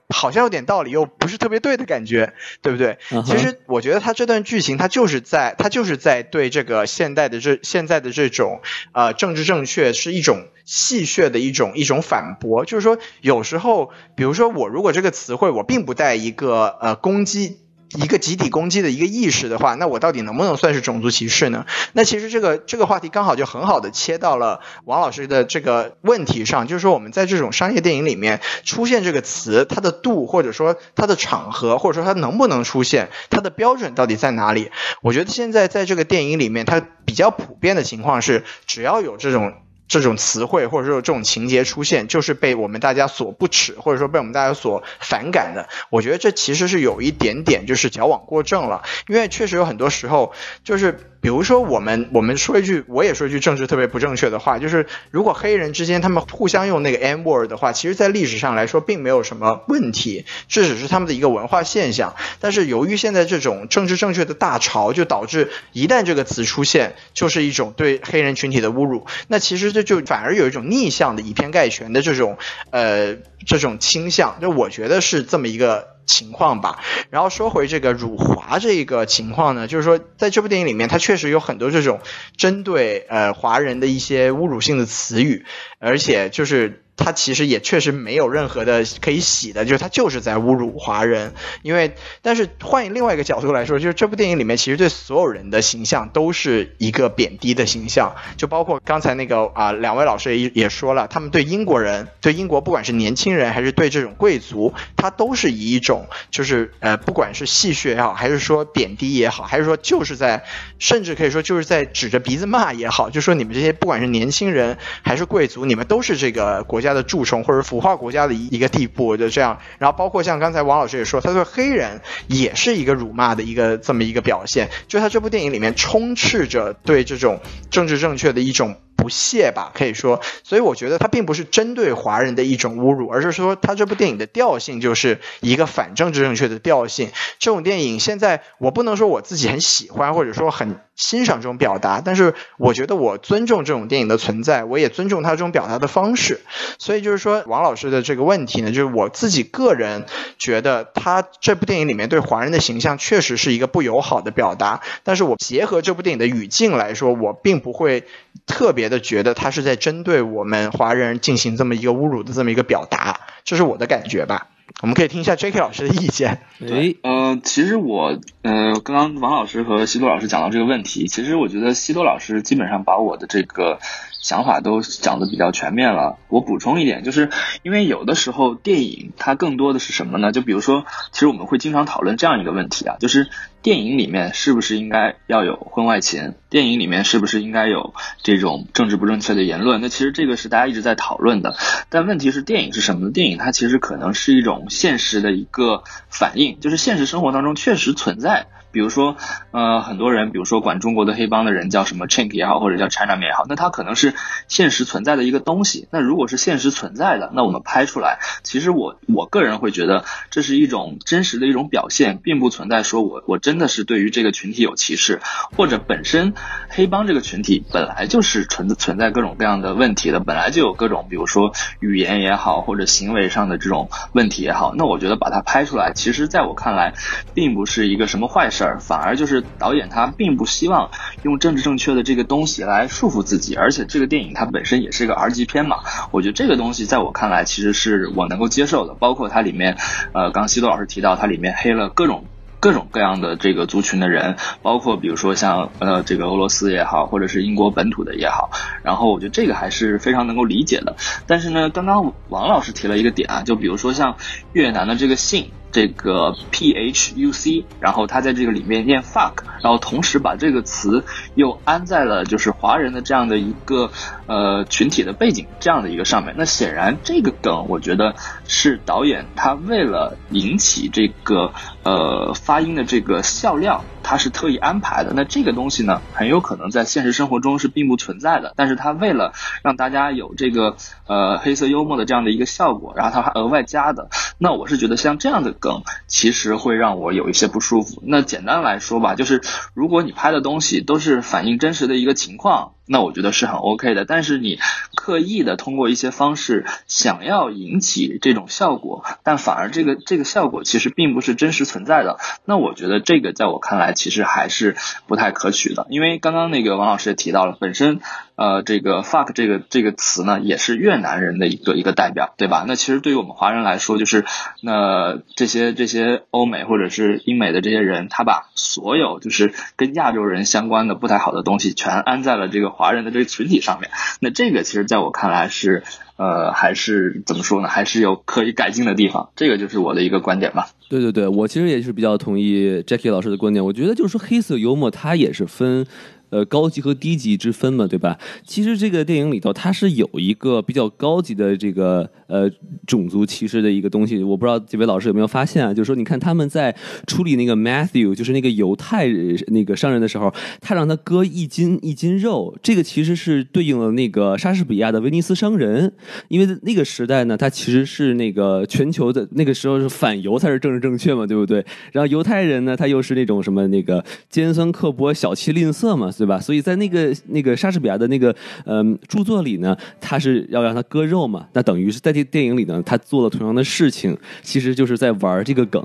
好像有点道理，又不是特别对的感觉，对不对？其实我觉得他这段剧情，他就是在他就是在对这个现代的这现在的这种呃政治正确是一种戏谑的一种一种反驳，就是说有时候，比如说我如果这个词汇我并不带一个呃攻击。一个集体攻击的一个意识的话，那我到底能不能算是种族歧视呢？那其实这个这个话题刚好就很好的切到了王老师的这个问题上，就是说我们在这种商业电影里面出现这个词，它的度或者说它的场合，或者说它能不能出现，它的标准到底在哪里？我觉得现在在这个电影里面，它比较普遍的情况是，只要有这种。这种词汇或者说这种情节出现，就是被我们大家所不耻，或者说被我们大家所反感的。我觉得这其实是有一点点就是矫枉过正了，因为确实有很多时候就是。比如说，我们我们说一句，我也说一句政治特别不正确的话，就是如果黑人之间他们互相用那个 N word 的话，其实，在历史上来说并没有什么问题，这只是他们的一个文化现象。但是由于现在这种政治正确的大潮，就导致一旦这个词出现，就是一种对黑人群体的侮辱。那其实这就反而有一种逆向的以偏概全的这种呃这种倾向，就我觉得是这么一个。情况吧，然后说回这个辱华这个情况呢，就是说在这部电影里面，它确实有很多这种针对呃华人的一些侮辱性的词语，而且就是。他其实也确实没有任何的可以洗的，就是他就是在侮辱华人。因为，但是换另外一个角度来说，就是这部电影里面其实对所有人的形象都是一个贬低的形象，就包括刚才那个啊，两位老师也也说了，他们对英国人，对英国不管是年轻人还是对这种贵族，他都是以一种就是呃，不管是戏谑也好，还是说贬低也好，还是说就是在，甚至可以说就是在指着鼻子骂也好，就说你们这些不管是年轻人还是贵族，你们都是这个国家。家的蛀虫或者腐化国家的一个地步，就这样。然后包括像刚才王老师也说，他对黑人也是一个辱骂的一个这么一个表现。就他这部电影里面充斥着对这种政治正确的一种。不屑吧，可以说，所以我觉得它并不是针对华人的一种侮辱，而是说它这部电影的调性就是一个反政治正确的调性。这种电影现在我不能说我自己很喜欢，或者说很欣赏这种表达，但是我觉得我尊重这种电影的存在，我也尊重它这种表达的方式。所以就是说，王老师的这个问题呢，就是我自己个人觉得他这部电影里面对华人的形象确实是一个不友好的表达，但是我结合这部电影的语境来说，我并不会特别。的觉得他是在针对我们华人进行这么一个侮辱的这么一个表达，这是我的感觉吧。我们可以听一下 J.K. 老师的意见。对，呃，其实我，呃，刚刚王老师和西多老师讲到这个问题，其实我觉得西多老师基本上把我的这个想法都讲的比较全面了。我补充一点，就是因为有的时候电影它更多的是什么呢？就比如说，其实我们会经常讨论这样一个问题啊，就是。电影里面是不是应该要有婚外情？电影里面是不是应该有这种政治不正确的言论？那其实这个是大家一直在讨论的。但问题是，电影是什么呢？电影它其实可能是一种现实的一个反应，就是现实生活当中确实存在。比如说，呃，很多人，比如说管中国的黑帮的人叫什么 Chink 也好，或者叫 Chinaman 也好，那它可能是现实存在的一个东西。那如果是现实存在的，那我们拍出来，其实我我个人会觉得这是一种真实的一种表现，并不存在说我我真的是对于这个群体有歧视，或者本身黑帮这个群体本来就是存存在各种各样的问题的，本来就有各种比如说语言也好，或者行为上的这种问题也好，那我觉得把它拍出来，其实在我看来，并不是一个什么坏事。事儿反而就是导演他并不希望用政治正确的这个东西来束缚自己，而且这个电影它本身也是一个 R 级片嘛，我觉得这个东西在我看来其实是我能够接受的，包括它里面，呃，刚西多老师提到它里面黑了各种各种各样的这个族群的人，包括比如说像呃这个俄罗斯也好，或者是英国本土的也好，然后我觉得这个还是非常能够理解的。但是呢，刚刚王老师提了一个点啊，就比如说像越南的这个姓。这个 P H U C，然后他在这个里面念 fuck，然后同时把这个词又安在了就是华人的这样的一个呃群体的背景这样的一个上面。那显然这个梗，我觉得是导演他为了引起这个呃发音的这个笑料。他是特意安排的，那这个东西呢，很有可能在现实生活中是并不存在的，但是他为了让大家有这个呃黑色幽默的这样的一个效果，然后他还额外加的，那我是觉得像这样的梗，其实会让我有一些不舒服。那简单来说吧，就是如果你拍的东西都是反映真实的一个情况。那我觉得是很 OK 的。但是你刻意的通过一些方式想要引起这种效果，但反而这个这个效果其实并不是真实存在的，那我觉得这个在我看来其实还是不太可取的。因为刚刚那个王老师也提到了，本身呃这个 fuck 这个这个词呢，也是越南人的一个一个代表，对吧？那其实对于我们华人来说，就是那这些这些欧美或者是英美的这些人，他把所有就是跟亚洲人相关的不太好的东西，全安在了这个华人的这个群体上面。那这个其实在我看来是呃还是怎么说呢？还是有可以改进的地方。这个就是我的一个观点吧。对对对，我其实也是比较同意 Jackie 老师的观点。我觉得就是说黑色幽默它也是分。呃，高级和低级之分嘛，对吧？其实这个电影里头，它是有一个比较高级的这个呃种族歧视的一个东西。我不知道几位老师有没有发现啊？就是说，你看他们在处理那个 Matthew，就是那个犹太那个商人的时候，他让他割一斤一斤肉，这个其实是对应了那个莎士比亚的威尼斯商人，因为那个时代呢，他其实是那个全球的那个时候是反犹才是政治正确嘛，对不对？然后犹太人呢，他又是那种什么那个尖酸刻薄、小气吝啬嘛。对吧？所以在那个那个莎士比亚的那个嗯著作里呢，他是要让他割肉嘛，那等于是在这电影里呢，他做了同样的事情，其实就是在玩这个梗。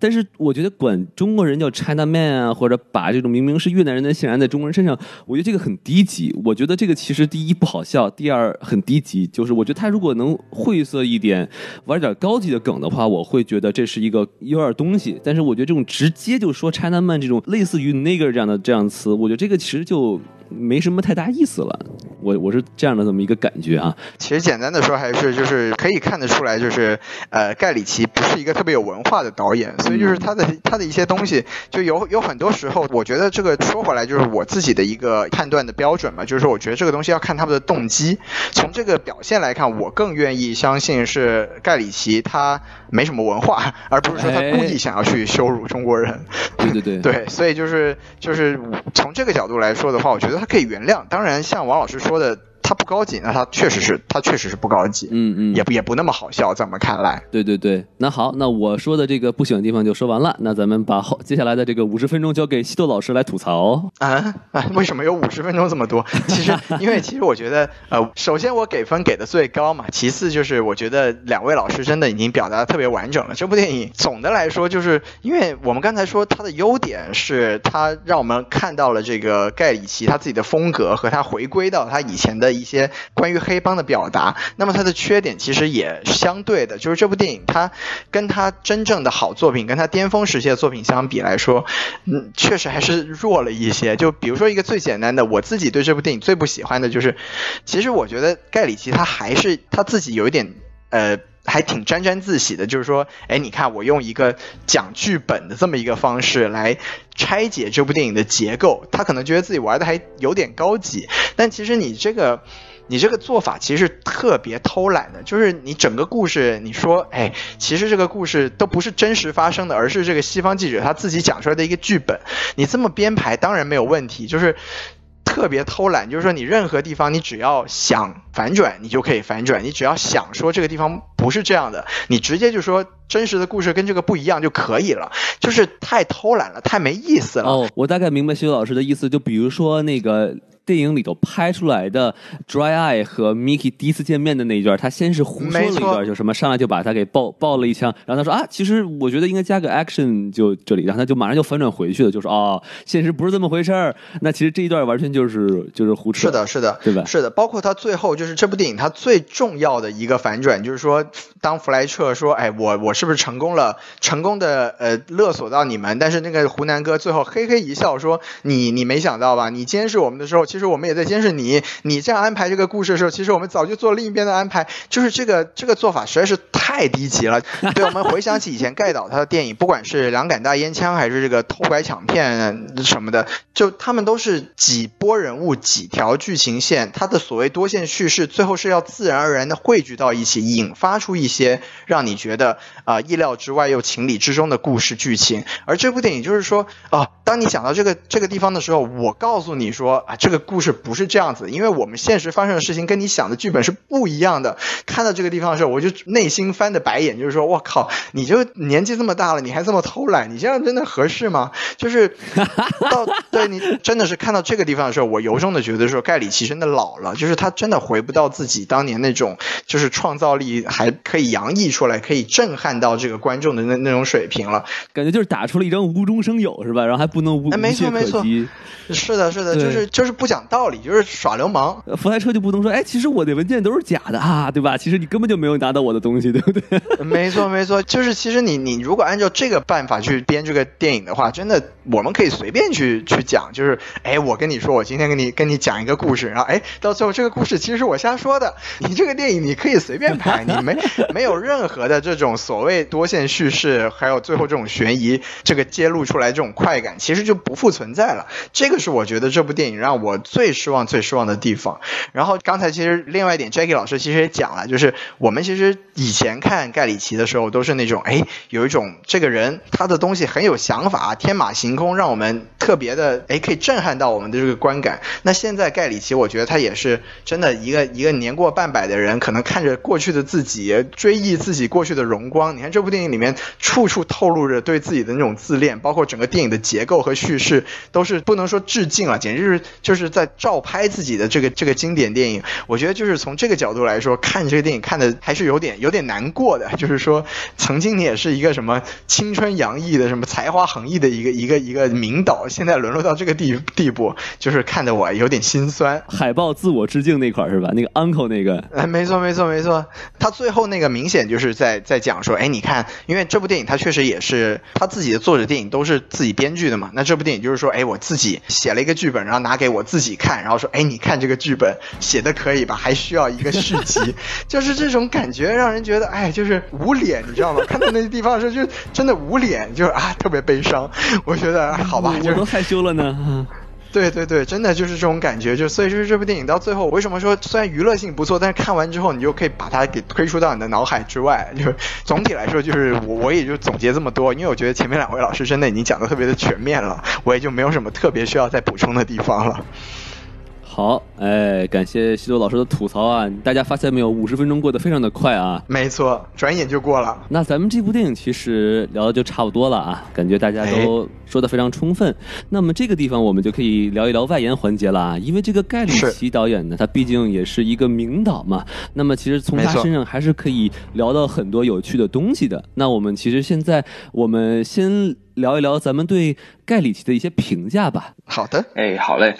但是我觉得管中国人叫 China Man 啊，或者把这种明明是越南人的显然在中国人身上，我觉得这个很低级。我觉得这个其实第一不好笑，第二很低级。就是我觉得他如果能晦涩一点，玩点高级的梗的话，我会觉得这是一个有点东西。但是我觉得这种直接就说 China Man 这种类似于 Nigger 这样的这样词，我觉得这个其实。其实就没什么太大意思了，我我是这样的这么一个感觉啊。其实简单的说，还是就是可以看得出来，就是呃，盖里奇不是一个特别有文化的导演，所以就是他的他的一些东西，就有有很多时候，我觉得这个说回来就是我自己的一个判断的标准嘛，就是说我觉得这个东西要看他们的动机。从这个表现来看，我更愿意相信是盖里奇他没什么文化，而不是说他故意想要去羞辱中国人。对对对，对，所以就是就是从这个角度来说的话，我觉得他可以原谅。当然，像王老师说的。他不高级，那他确实是，他确实是不高级，嗯嗯，也不也不那么好笑，在我们看来。对对对，那好，那我说的这个不喜欢的地方就说完了，那咱们把后接下来的这个五十分钟交给西豆老师来吐槽。啊啊，为什么有五十分钟这么多？其实，因为其实我觉得，呃，首先我给分给的最高嘛，其次就是我觉得两位老师真的已经表达的特别完整了。这部电影总的来说，就是因为我们刚才说它的优点是它让我们看到了这个盖里奇他自己的风格和他回归到他以前的一些关于。黑帮的表达，那么它的缺点其实也相对的，就是这部电影它跟它真正的好作品，跟它巅峰时期的作品相比来说，嗯，确实还是弱了一些。就比如说一个最简单的，我自己对这部电影最不喜欢的就是，其实我觉得盖里奇他还是他自己有一点，呃，还挺沾沾自喜的，就是说，哎，你看我用一个讲剧本的这么一个方式来拆解这部电影的结构，他可能觉得自己玩的还有点高级，但其实你这个。你这个做法其实特别偷懒的，就是你整个故事，你说，哎，其实这个故事都不是真实发生的，而是这个西方记者他自己讲出来的一个剧本。你这么编排当然没有问题，就是特别偷懒，就是说你任何地方你只要想反转，你就可以反转；你只要想说这个地方不是这样的，你直接就说真实的故事跟这个不一样就可以了。就是太偷懒了，太没意思了。哦，我大概明白徐老师的意思，就比如说那个。电影里头拍出来的 Dry Eye 和 Mickey 第一次见面的那一段，他先是胡说了一段，就什么上来就把他给爆爆了一枪，然后他说啊，其实我觉得应该加个 action 就这里，然后他就马上就反转回去了，就说哦，现实不是这么回事儿。那其实这一段完全就是就是胡扯。是的，是的，对吧？是的，包括他最后就是这部电影它最重要的一个反转，就是说当弗莱彻说，哎，我我是不是成功了，成功的呃勒索到你们？但是那个湖南哥最后嘿嘿一笑说，你你没想到吧？你监视我们的时候。其实我们也在监视你，你这样安排这个故事的时候，其实我们早就做另一边的安排，就是这个这个做法实在是太低级了。对我们回想起以前盖导他的电影，不管是两杆大烟枪还是这个偷拐抢骗什么的，就他们都是几波人物、几条剧情线，他的所谓多线叙事，最后是要自然而然的汇聚到一起，引发出一些让你觉得啊意料之外又情理之中的故事剧情。而这部电影就是说，啊，当你想到这个这个地方的时候，我告诉你说啊这个。故事不是这样子，因为我们现实发生的事情跟你想的剧本是不一样的。看到这个地方的时候，我就内心翻的白眼，就是说，我靠，你就年纪这么大了，你还这么偷懒，你这样真的合适吗？就是 到对你真的是看到这个地方的时候，我由衷的觉得说，盖里奇真的老了，就是他真的回不到自己当年那种，就是创造力还可以洋溢出来，可以震撼到这个观众的那那种水平了。感觉就是打出了一张无中生有，是吧？然后还不能无没错没错，是的，是的，就是就是不讲道理，就是耍流氓。福台车就不能说，哎，其实我的文件都是假的啊，对吧？其实你根本就没有拿到我的东西，对不对？没错没错，就是其实你你如果按照这个办法去编这个电影的话，真的我们可以随便去去讲，就是哎，我跟你说，我今天跟你跟你讲一个故事，然后哎，到最后这个故事其实是我瞎说的。你这个电影你可以随便拍，你没 没有任何的这种所谓多线叙事，还有最后这种悬疑这个揭露出来这种快感，其实就不复存在了。这个是我觉得这部电影让我最失望、最失望的地方。然后刚才其实另外一点，Jackie 老师其实也讲了，就是我们其实以前看盖里奇的时候，都是那种哎，有一种这个人他的东西很有想法，天马行空，让我们特别的哎，可以震撼到我们的这个观感。那现在盖里奇，我觉得他也是真的一个一个年过半百的人，可能看着过去的自己，追忆自己过去的荣光。你看这部电影里面，处处透露着对自己的那种自恋，包括整个电影的结构和叙事，都是不能说致敬了，简直是就是在照拍自己的这个这个经典电影。我觉得就是从这个角度来说，看这个电影看的还是有点有点难过的。就是说，曾经你也是一个什么青春洋溢的、什么才华横溢的一个一个一个名导，现在沦落到这个地地步，就是看得我有点心酸。海报自我致敬那块是吧？那个 uncle 那个，哎，没错没错没错。他最后那个明显就是在在讲说，哎，你看，因为这部电影他确实也是他自己的作者电影都是自己编剧的嘛。那这部电影就是说，哎，我自己写了一个剧本，然后拿给我自己看，然后说，哎，你看这个剧本写的可以吧？还需要一个续集，就是这种感觉让人觉得，哎，就是无脸，你知道吗？看到那些地方的时候，就真的无脸，就是啊，特别悲伤。我觉得好吧，我都害羞了呢。对对对，真的就是这种感觉，就所以就是这部电影到最后，为什么说虽然娱乐性不错，但是看完之后你就可以把它给推出到你的脑海之外。就总体来说，就是我我也就总结这么多，因为我觉得前面两位老师真的已经讲的特别的全面了，我也就没有什么特别需要再补充的地方了。好，哎，感谢西多老师的吐槽啊！大家发现没有，五十分钟过得非常的快啊。没错，转眼就过了。那咱们这部电影其实聊的就差不多了啊，感觉大家都说的非常充分。那么这个地方我们就可以聊一聊外延环节了啊，因为这个盖里奇导演呢，他毕竟也是一个名导嘛。那么其实从他身上还是可以聊到很多有趣的东西的。那我们其实现在我们先聊一聊咱们对盖里奇的一些评价吧。好的，哎，好嘞。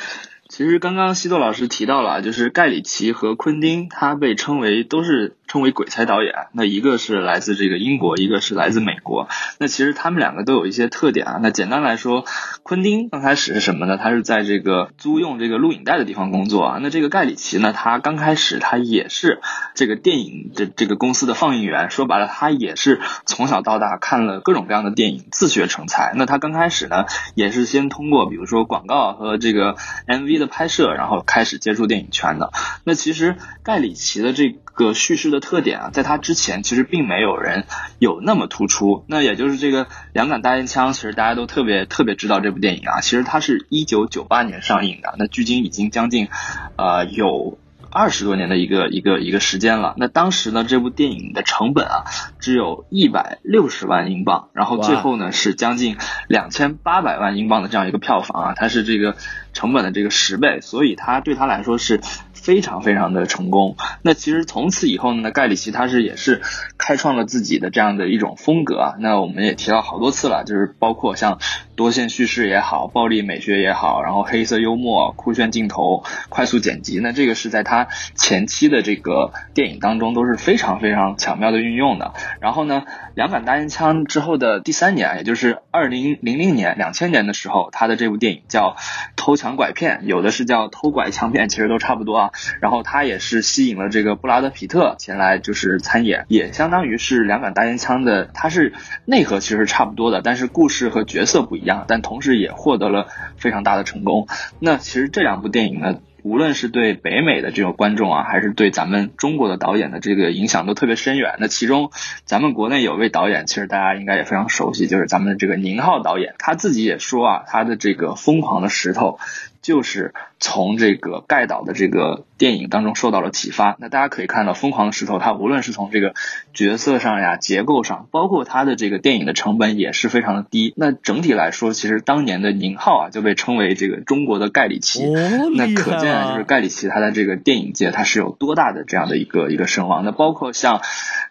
其实刚刚西多老师提到了，就是盖里奇和昆汀，他被称为都是。称为鬼才导演，那一个是来自这个英国，一个是来自美国。那其实他们两个都有一些特点啊。那简单来说，昆汀刚开始是什么呢？他是在这个租用这个录影带的地方工作啊。那这个盖里奇呢，他刚开始他也是这个电影的这个公司的放映员。说白了，他也是从小到大看了各种各样的电影，自学成才。那他刚开始呢，也是先通过比如说广告和这个 MV 的拍摄，然后开始接触电影圈的。那其实盖里奇的这叙事的特点啊，在它之前其实并没有人有那么突出。那也就是这个两杆大烟枪，其实大家都特别特别知道这部电影啊。其实它是一九九八年上映的，那距今已经将近呃有二十多年的一个一个一个时间了。那当时呢，这部电影的成本啊只有一百六十万英镑，然后最后呢是将近两千八百万英镑的这样一个票房啊，它是这个成本的这个十倍，所以它对他来说是。非常非常的成功。那其实从此以后呢，盖里奇他是也是开创了自己的这样的一种风格啊。那我们也提到好多次了，就是包括像多线叙事也好，暴力美学也好，然后黑色幽默、酷炫镜头、快速剪辑，那这个是在他前期的这个电影当中都是非常非常巧妙的运用的。然后呢，两杆大烟枪之后的第三年，也就是二零零零年、两千年的时候，他的这部电影叫《偷抢拐骗》，有的是叫《偷拐枪骗》，其实都差不多啊。然后他也是吸引了这个布拉德皮特前来就是参演，也相当于是两杆大烟枪的，它是内核其实差不多的，但是故事和角色不一样，但同时也获得了非常大的成功。那其实这两部电影呢？无论是对北美的这种观众啊，还是对咱们中国的导演的这个影响都特别深远。那其中，咱们国内有位导演，其实大家应该也非常熟悉，就是咱们的这个宁浩导演。他自己也说啊，他的这个《疯狂的石头》就是从这个盖导的这个电影当中受到了启发。那大家可以看到，《疯狂的石头》它无论是从这个角色上呀、结构上，包括它的这个电影的成本也是非常的低。那整体来说，其实当年的宁浩啊就被称为这个中国的盖里奇。哦，那可见啊，就是盖里奇他在这个电影界他是有多大的这样的一个一个声望。那包括像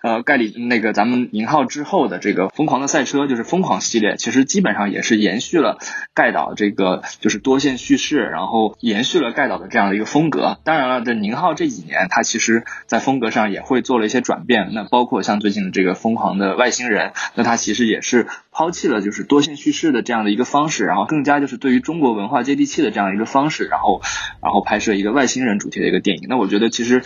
呃盖里那个咱们宁浩之后的这个《疯狂的赛车》，就是疯狂系列，其实基本上也是延续了盖导这个就是多线叙事，然后延续了盖导的这样的一个风格。当然了，这宁浩这几年他其实在风格上也会做了一些转变。那包括像最近的这个《疯狂的外星人》，那他其实也是抛弃了就是多线叙事的这样的一个方式，然后更加就是对于中国文化接地气的这样一个方式，然后然后拍摄一个外星人主题的一个电影。那我觉得其实。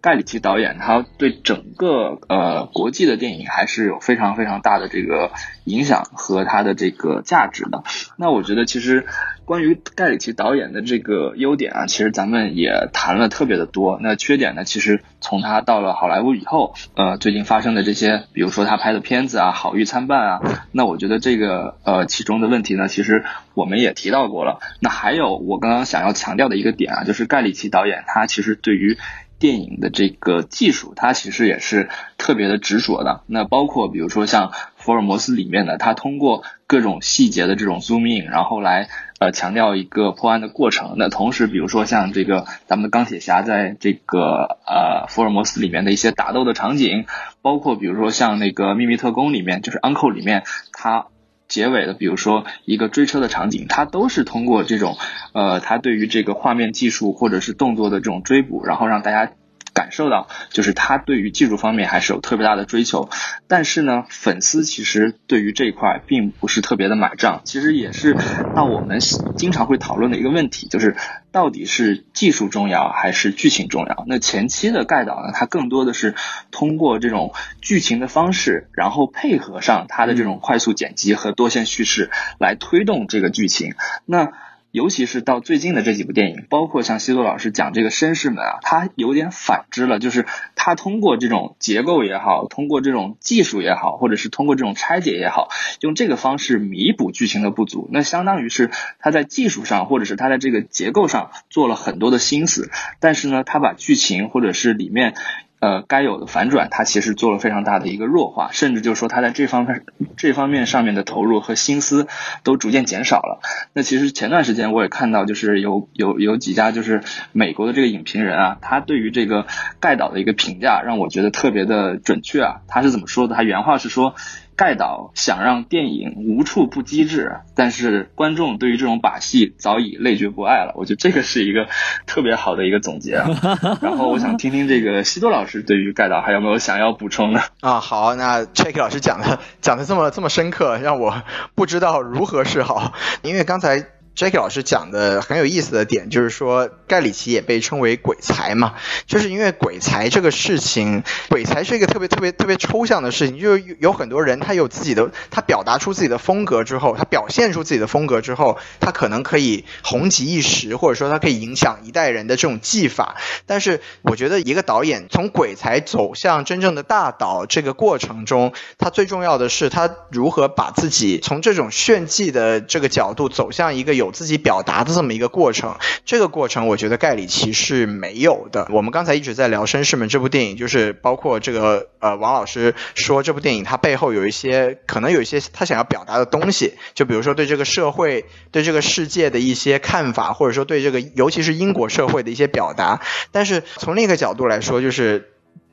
盖里奇导演他对整个呃国际的电影还是有非常非常大的这个影响和他的这个价值的。那我觉得其实关于盖里奇导演的这个优点啊，其实咱们也谈了特别的多。那缺点呢，其实从他到了好莱坞以后，呃，最近发生的这些，比如说他拍的片子啊，好运参半啊，那我觉得这个呃其中的问题呢，其实我们也提到过了。那还有我刚刚想要强调的一个点啊，就是盖里奇导演他其实对于电影的这个技术，它其实也是特别的执着的。那包括比如说像福尔摩斯里面的，他通过各种细节的这种 zoom in，然后来呃强调一个破案的过程。那同时，比如说像这个咱们的钢铁侠在这个呃福尔摩斯里面的一些打斗的场景，包括比如说像那个秘密特工里面，就是 Uncle 里面他。结尾的，比如说一个追车的场景，它都是通过这种，呃，它对于这个画面技术或者是动作的这种追捕，然后让大家感受到，就是他对于技术方面还是有特别大的追求。但是呢，粉丝其实对于这一块并不是特别的买账，其实也是那我们经常会讨论的一个问题，就是到底是技术重要还是剧情重要？那前期的盖导呢，他更多的是通过这种剧情的方式，然后配合上他的这种快速剪辑和多线叙事来推动这个剧情。那尤其是到最近的这几部电影，包括像西多老师讲这个绅士们啊，他有点反之了，就是他通过这种结构也好，通过这种技术也好，或者是通过这种拆解也好，用这个方式弥补剧情的不足，那相当于是他在技术上或者是他在这个结构上做了很多的心思，但是呢，他把剧情或者是里面。呃，该有的反转，他其实做了非常大的一个弱化，甚至就是说，他在这方面这方面上面的投入和心思都逐渐减少了。那其实前段时间我也看到，就是有有有几家就是美国的这个影评人啊，他对于这个盖导的一个评价，让我觉得特别的准确啊。他是怎么说的？他原话是说。盖导想让电影无处不机智，但是观众对于这种把戏早已累觉不爱了。我觉得这个是一个特别好的一个总结。然后我想听听这个西多老师对于盖导还有没有想要补充的啊？好，那 Check 老师讲的讲的这么这么深刻，让我不知道如何是好，因为刚才。Jackie 老师讲的很有意思的点，就是说盖里奇也被称为鬼才嘛，就是因为鬼才这个事情，鬼才是一个特别特别特别抽象的事情，就是有很多人他有自己的，他表达出自己的风格之后，他表现出自己的风格之后，他可能可以红极一时，或者说他可以影响一代人的这种技法。但是我觉得一个导演从鬼才走向真正的大导这个过程中，他最重要的是他如何把自己从这种炫技的这个角度走向一个有。自己表达的这么一个过程，这个过程我觉得盖里奇是没有的。我们刚才一直在聊《绅士们》这部电影，就是包括这个呃王老师说这部电影它背后有一些可能有一些他想要表达的东西，就比如说对这个社会、对这个世界的一些看法，或者说对这个尤其是英国社会的一些表达。但是从另一个角度来说，就是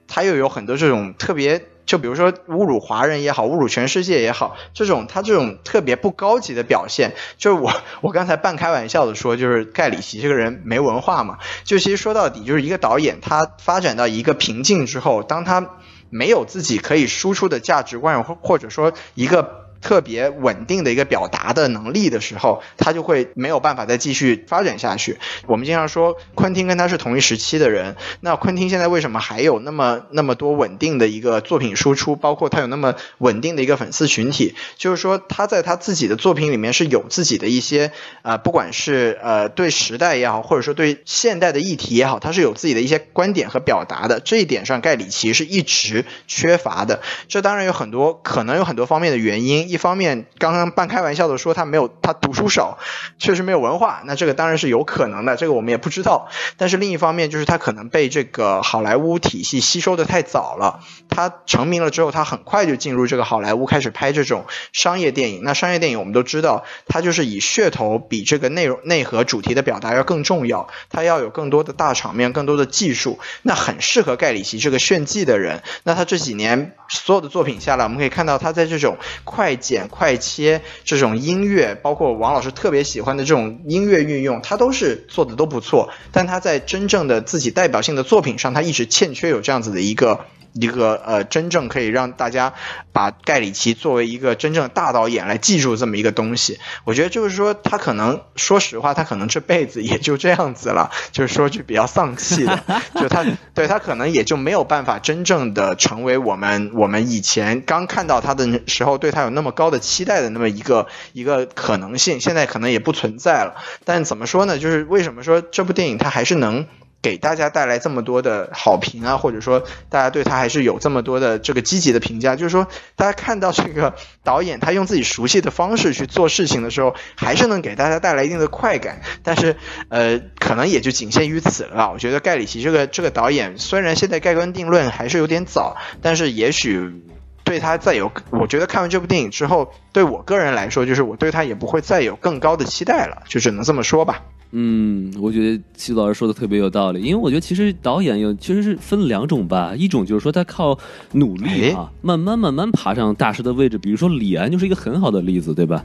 他又有很多这种特别。就比如说侮辱华人也好，侮辱全世界也好，这种他这种特别不高级的表现，就是我 我刚才半开玩笑的说，就是盖里奇这个人没文化嘛。就其实说到底，就是一个导演他发展到一个瓶颈之后，当他没有自己可以输出的价值观，或或者说一个。特别稳定的一个表达的能力的时候，他就会没有办法再继续发展下去。我们经常说昆汀跟他是同一时期的人，那昆汀现在为什么还有那么那么多稳定的一个作品输出，包括他有那么稳定的一个粉丝群体？就是说他在他自己的作品里面是有自己的一些呃，不管是呃对时代也好，或者说对现代的议题也好，他是有自己的一些观点和表达的。这一点上，盖里奇是一直缺乏的。这当然有很多可能有很多方面的原因。一方面刚刚半开玩笑的说他没有他读书少，确实没有文化，那这个当然是有可能的，这个我们也不知道。但是另一方面就是他可能被这个好莱坞体系吸收的太早了，他成名了之后，他很快就进入这个好莱坞开始拍这种商业电影。那商业电影我们都知道，它就是以噱头比这个内容内核主题的表达要更重要，它要有更多的大场面，更多的技术，那很适合盖里奇这个炫技的人。那他这几年所有的作品下来，我们可以看到他在这种快剪快切、这种音乐，包括王老师特别喜欢的这种音乐运用，他都是做的都不错。但他在真正的自己代表性的作品上，他一直欠缺有这样子的一个。一个呃，真正可以让大家把盖里奇作为一个真正大导演来记住这么一个东西，我觉得就是说他可能说实话，他可能这辈子也就这样子了，就是说句比较丧气的，就他对他可能也就没有办法真正的成为我们我们以前刚看到他的时候对他有那么高的期待的那么一个一个可能性，现在可能也不存在了。但怎么说呢？就是为什么说这部电影它还是能。给大家带来这么多的好评啊，或者说大家对他还是有这么多的这个积极的评价，就是说大家看到这个导演他用自己熟悉的方式去做事情的时候，还是能给大家带来一定的快感。但是呃，可能也就仅限于此了。我觉得盖里奇这个这个导演虽然现在盖棺定论还是有点早，但是也许对他再有，我觉得看完这部电影之后，对我个人来说，就是我对他也不会再有更高的期待了，就只能这么说吧。嗯，我觉得齐老师说的特别有道理，因为我觉得其实导演有其实是分两种吧，一种就是说他靠努力啊，慢慢慢慢爬上大师的位置，比如说李安就是一个很好的例子，对吧？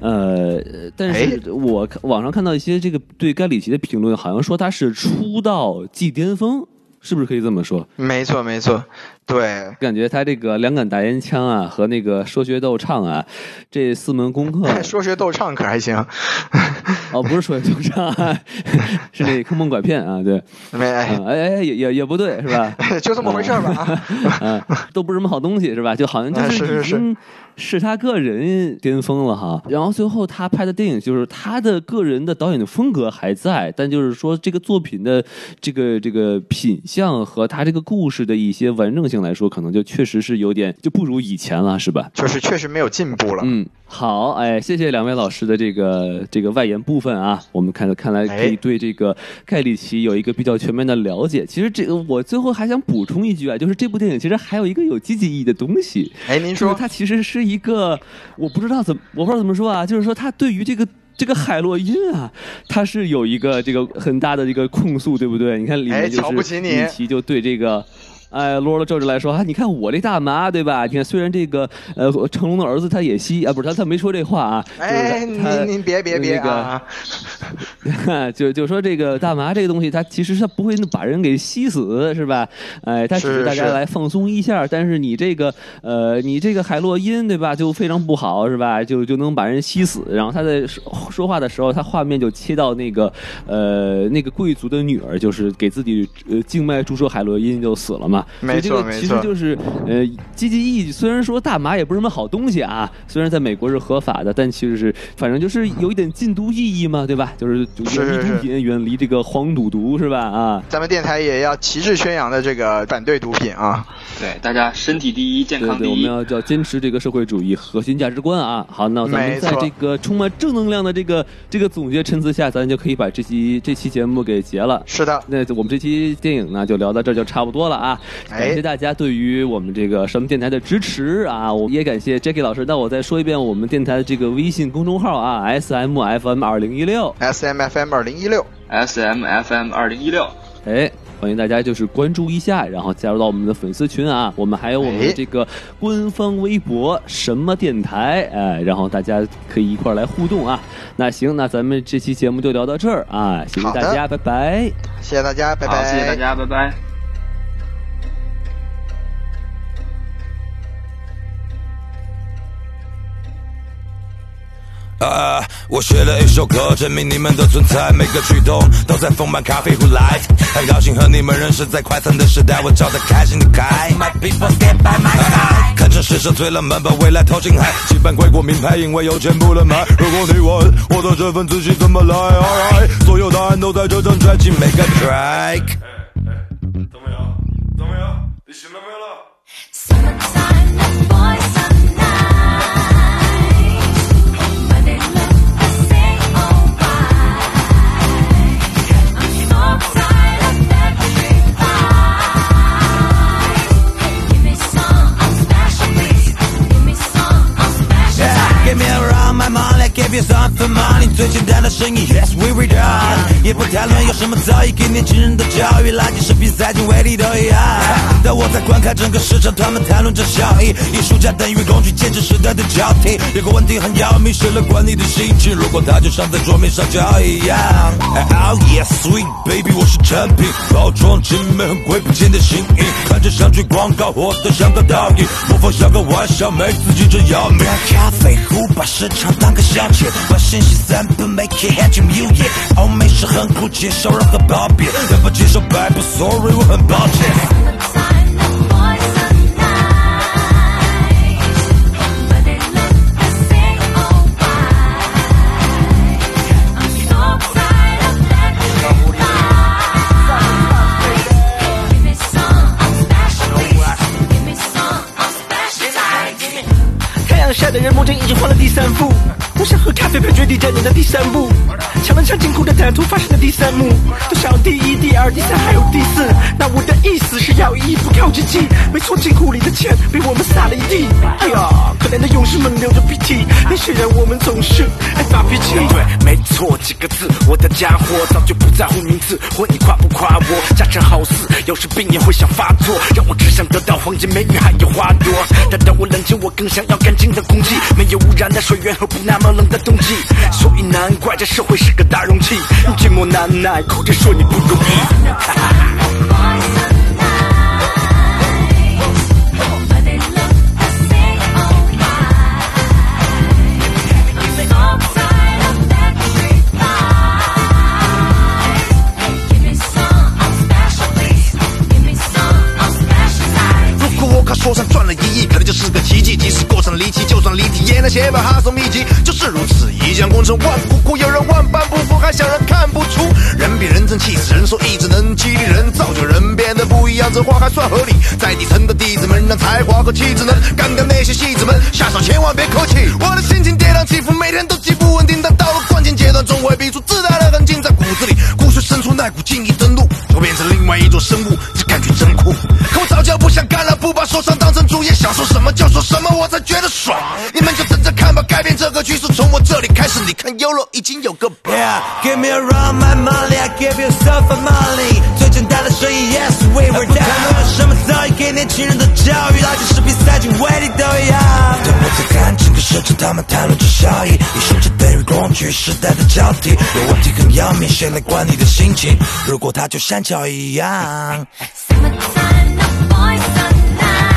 呃，但是我网上看到一些这个对盖里奇的评论，好像说他是出道即巅峰，是不是可以这么说？没错，没错。对，感觉他这个两杆大烟枪啊，和那个说学逗唱啊，这四门功课，说学逗唱可还行？哦，不是说学逗唱，是那坑蒙拐骗啊，对，没，哎哎也也也不对，是吧？就这么回事吧？啊，都不是什么好东西，是吧？就好像就是已经是他个人巅峰了哈。然后最后他拍的电影，就是他的个人的导演的风格还在，但就是说这个作品的这个这个品相和他这个故事的一些完整性。来说，可能就确实是有点就不如以前了，是吧？就是确实没有进步了。嗯，好，哎，谢谢两位老师的这个这个外延部分啊，我们看看来可以对这个盖里奇有一个比较全面的了解。其实这个我最后还想补充一句啊，就是这部电影其实还有一个有积极意义的东西。哎，您说，它其实是一个，我不知道怎么，我不知道怎么说啊，就是说它对于这个这个海洛因啊，它是有一个这个很大的一个控诉，对不对？你看里面就是里奇就对这个。哎，罗罗皱着来说啊，你看我这大麻，对吧？你看虽然这个呃成龙的儿子他也吸啊，不是他他没说这话啊。哎，您您别别别啊！就就说这个大麻这个东西，它其实它不会把人给吸死，是吧？哎，它只是大家来放松一下。但是你这个呃，你这个海洛因，对吧？就非常不好，是吧？就就能把人吸死。然后他在说说话的时候，他画面就切到那个呃那个贵族的女儿，就是给自己呃静脉注射海洛因就死了嘛。没错，没错，其实就是呃，积极意义。虽然说大麻也不是什么好东西啊，虽然在美国是合法的，但其实是反正就是有一点禁毒意义嘛，对吧？就是远离毒品，远离这个黄赌毒，是吧？啊，咱们电台也要旗帜宣扬的这个反对毒品啊。对，大家身体第一，健康第一。我们要叫坚持这个社会主义核心价值观啊。好，那咱们在这个充满正能量的这个这个总结陈词下，咱就可以把这期这期节目给结了。是的，那我们这期电影呢，就聊到这就差不多了啊。感谢大家对于我们这个什么电台的支持啊！我也感谢 Jackie 老师。那我再说一遍我们电台的这个微信公众号啊，S M F M 二零一六，S M F M 二零一六，S M F M 二零一六。哎，欢迎大家就是关注一下，然后加入到我们的粉丝群啊。我们还有我们的这个官方微博什么电台，哎，然后大家可以一块来互动啊。那行，那咱们这期节目就聊到这儿啊，谢谢大家，拜拜。谢谢大家，拜拜。谢谢大家，拜拜。啊！我写了一首歌，证明你们的存在，每个举动都在丰满咖啡壶 light。很高兴和你们认识，在快餐的时代，我照着开心的开。My people stand by my side。看着世上最冷门，把未来投进海。基本贵过名牌，因为有钱不能买。如果你问我的这份自信怎么来，Alright，所有答案都在这张专辑每个 track。怎么样？怎么样？你醒了没有了声音，Yes we re done 也不谈论有什么造诣给年轻人的教育，垃圾食品塞进胃里都一样。当我在观看整个市场，他们谈论着效益，艺术家等于工具，见证时代的交替。有个问题很要命，谁来管你的心情？如果它就像在桌面上交易一样。Oh yeah sweet baby，我是产品，包装精美很贵，不见得新颖，看着像句广告，活得像个倒影，模仿像个玩笑，没自己真要命。咖啡壶把市场当个消遣，把信息散布，make it head to music。欧美是很酷，接受任何褒贬，但不接受摆布，sorry，我很抱歉。太阳下的人梦境已经换了第三副，我想喝咖啡配绝地战争的第三步，敲门场金库的坦途发生的第三幕，都想要第一、第二、第三还有第四。那我的意思是要一步靠近机，没错，金库里的钱被我们撒了一地。哎呀，可怜的勇士们流着鼻涕，那些人我们总是爱发脾气。对，没错，几个字，我的家伙早就不在乎名字，或你夸不夸我，家常好似有时病也会想发作，让我只想得到黄金、美女还有花朵。但当我冷静，我更想要干净的空气，没有污染的水源和不那么冷的冬季。所以难怪这社会是个大容器，寂寞难耐，哭着说你不容易。算离题，也能写本哈松秘籍。就是如此，一将功成万骨枯。有人万般不服，还想人看不出。人比人争气死人，说意志能激励人，造就人变得不一样，这话还算合理。在底层的弟子们，让才华和气质能干掉那些戏子们。下手千万别客气，我的心情跌宕起伏，每天都极不稳定。但到了关键阶段，总会逼出自带的痕迹，在骨子里，骨髓深处那股劲一登陆，就变成另外一种生物，感觉真酷。可我早就不想干了，不把受伤当成主业，想说什么就说什么，我才觉得爽。你们就等着看吧，改变这个趋势从我这里开始。你看，Uro 已经有个 Yeah, give me a run, my money, I give you some for money。最简单的生意，Yes, we were down。不论什么造诣给年轻人的教育，垃圾食品塞进胃里都一样。当我在看整个市场，他们谈论着效益，艺术家等于工具，时代的交替，有问题很要命，谁来管你的心情？如果它就像桥一样。Summertime, not my sunlight.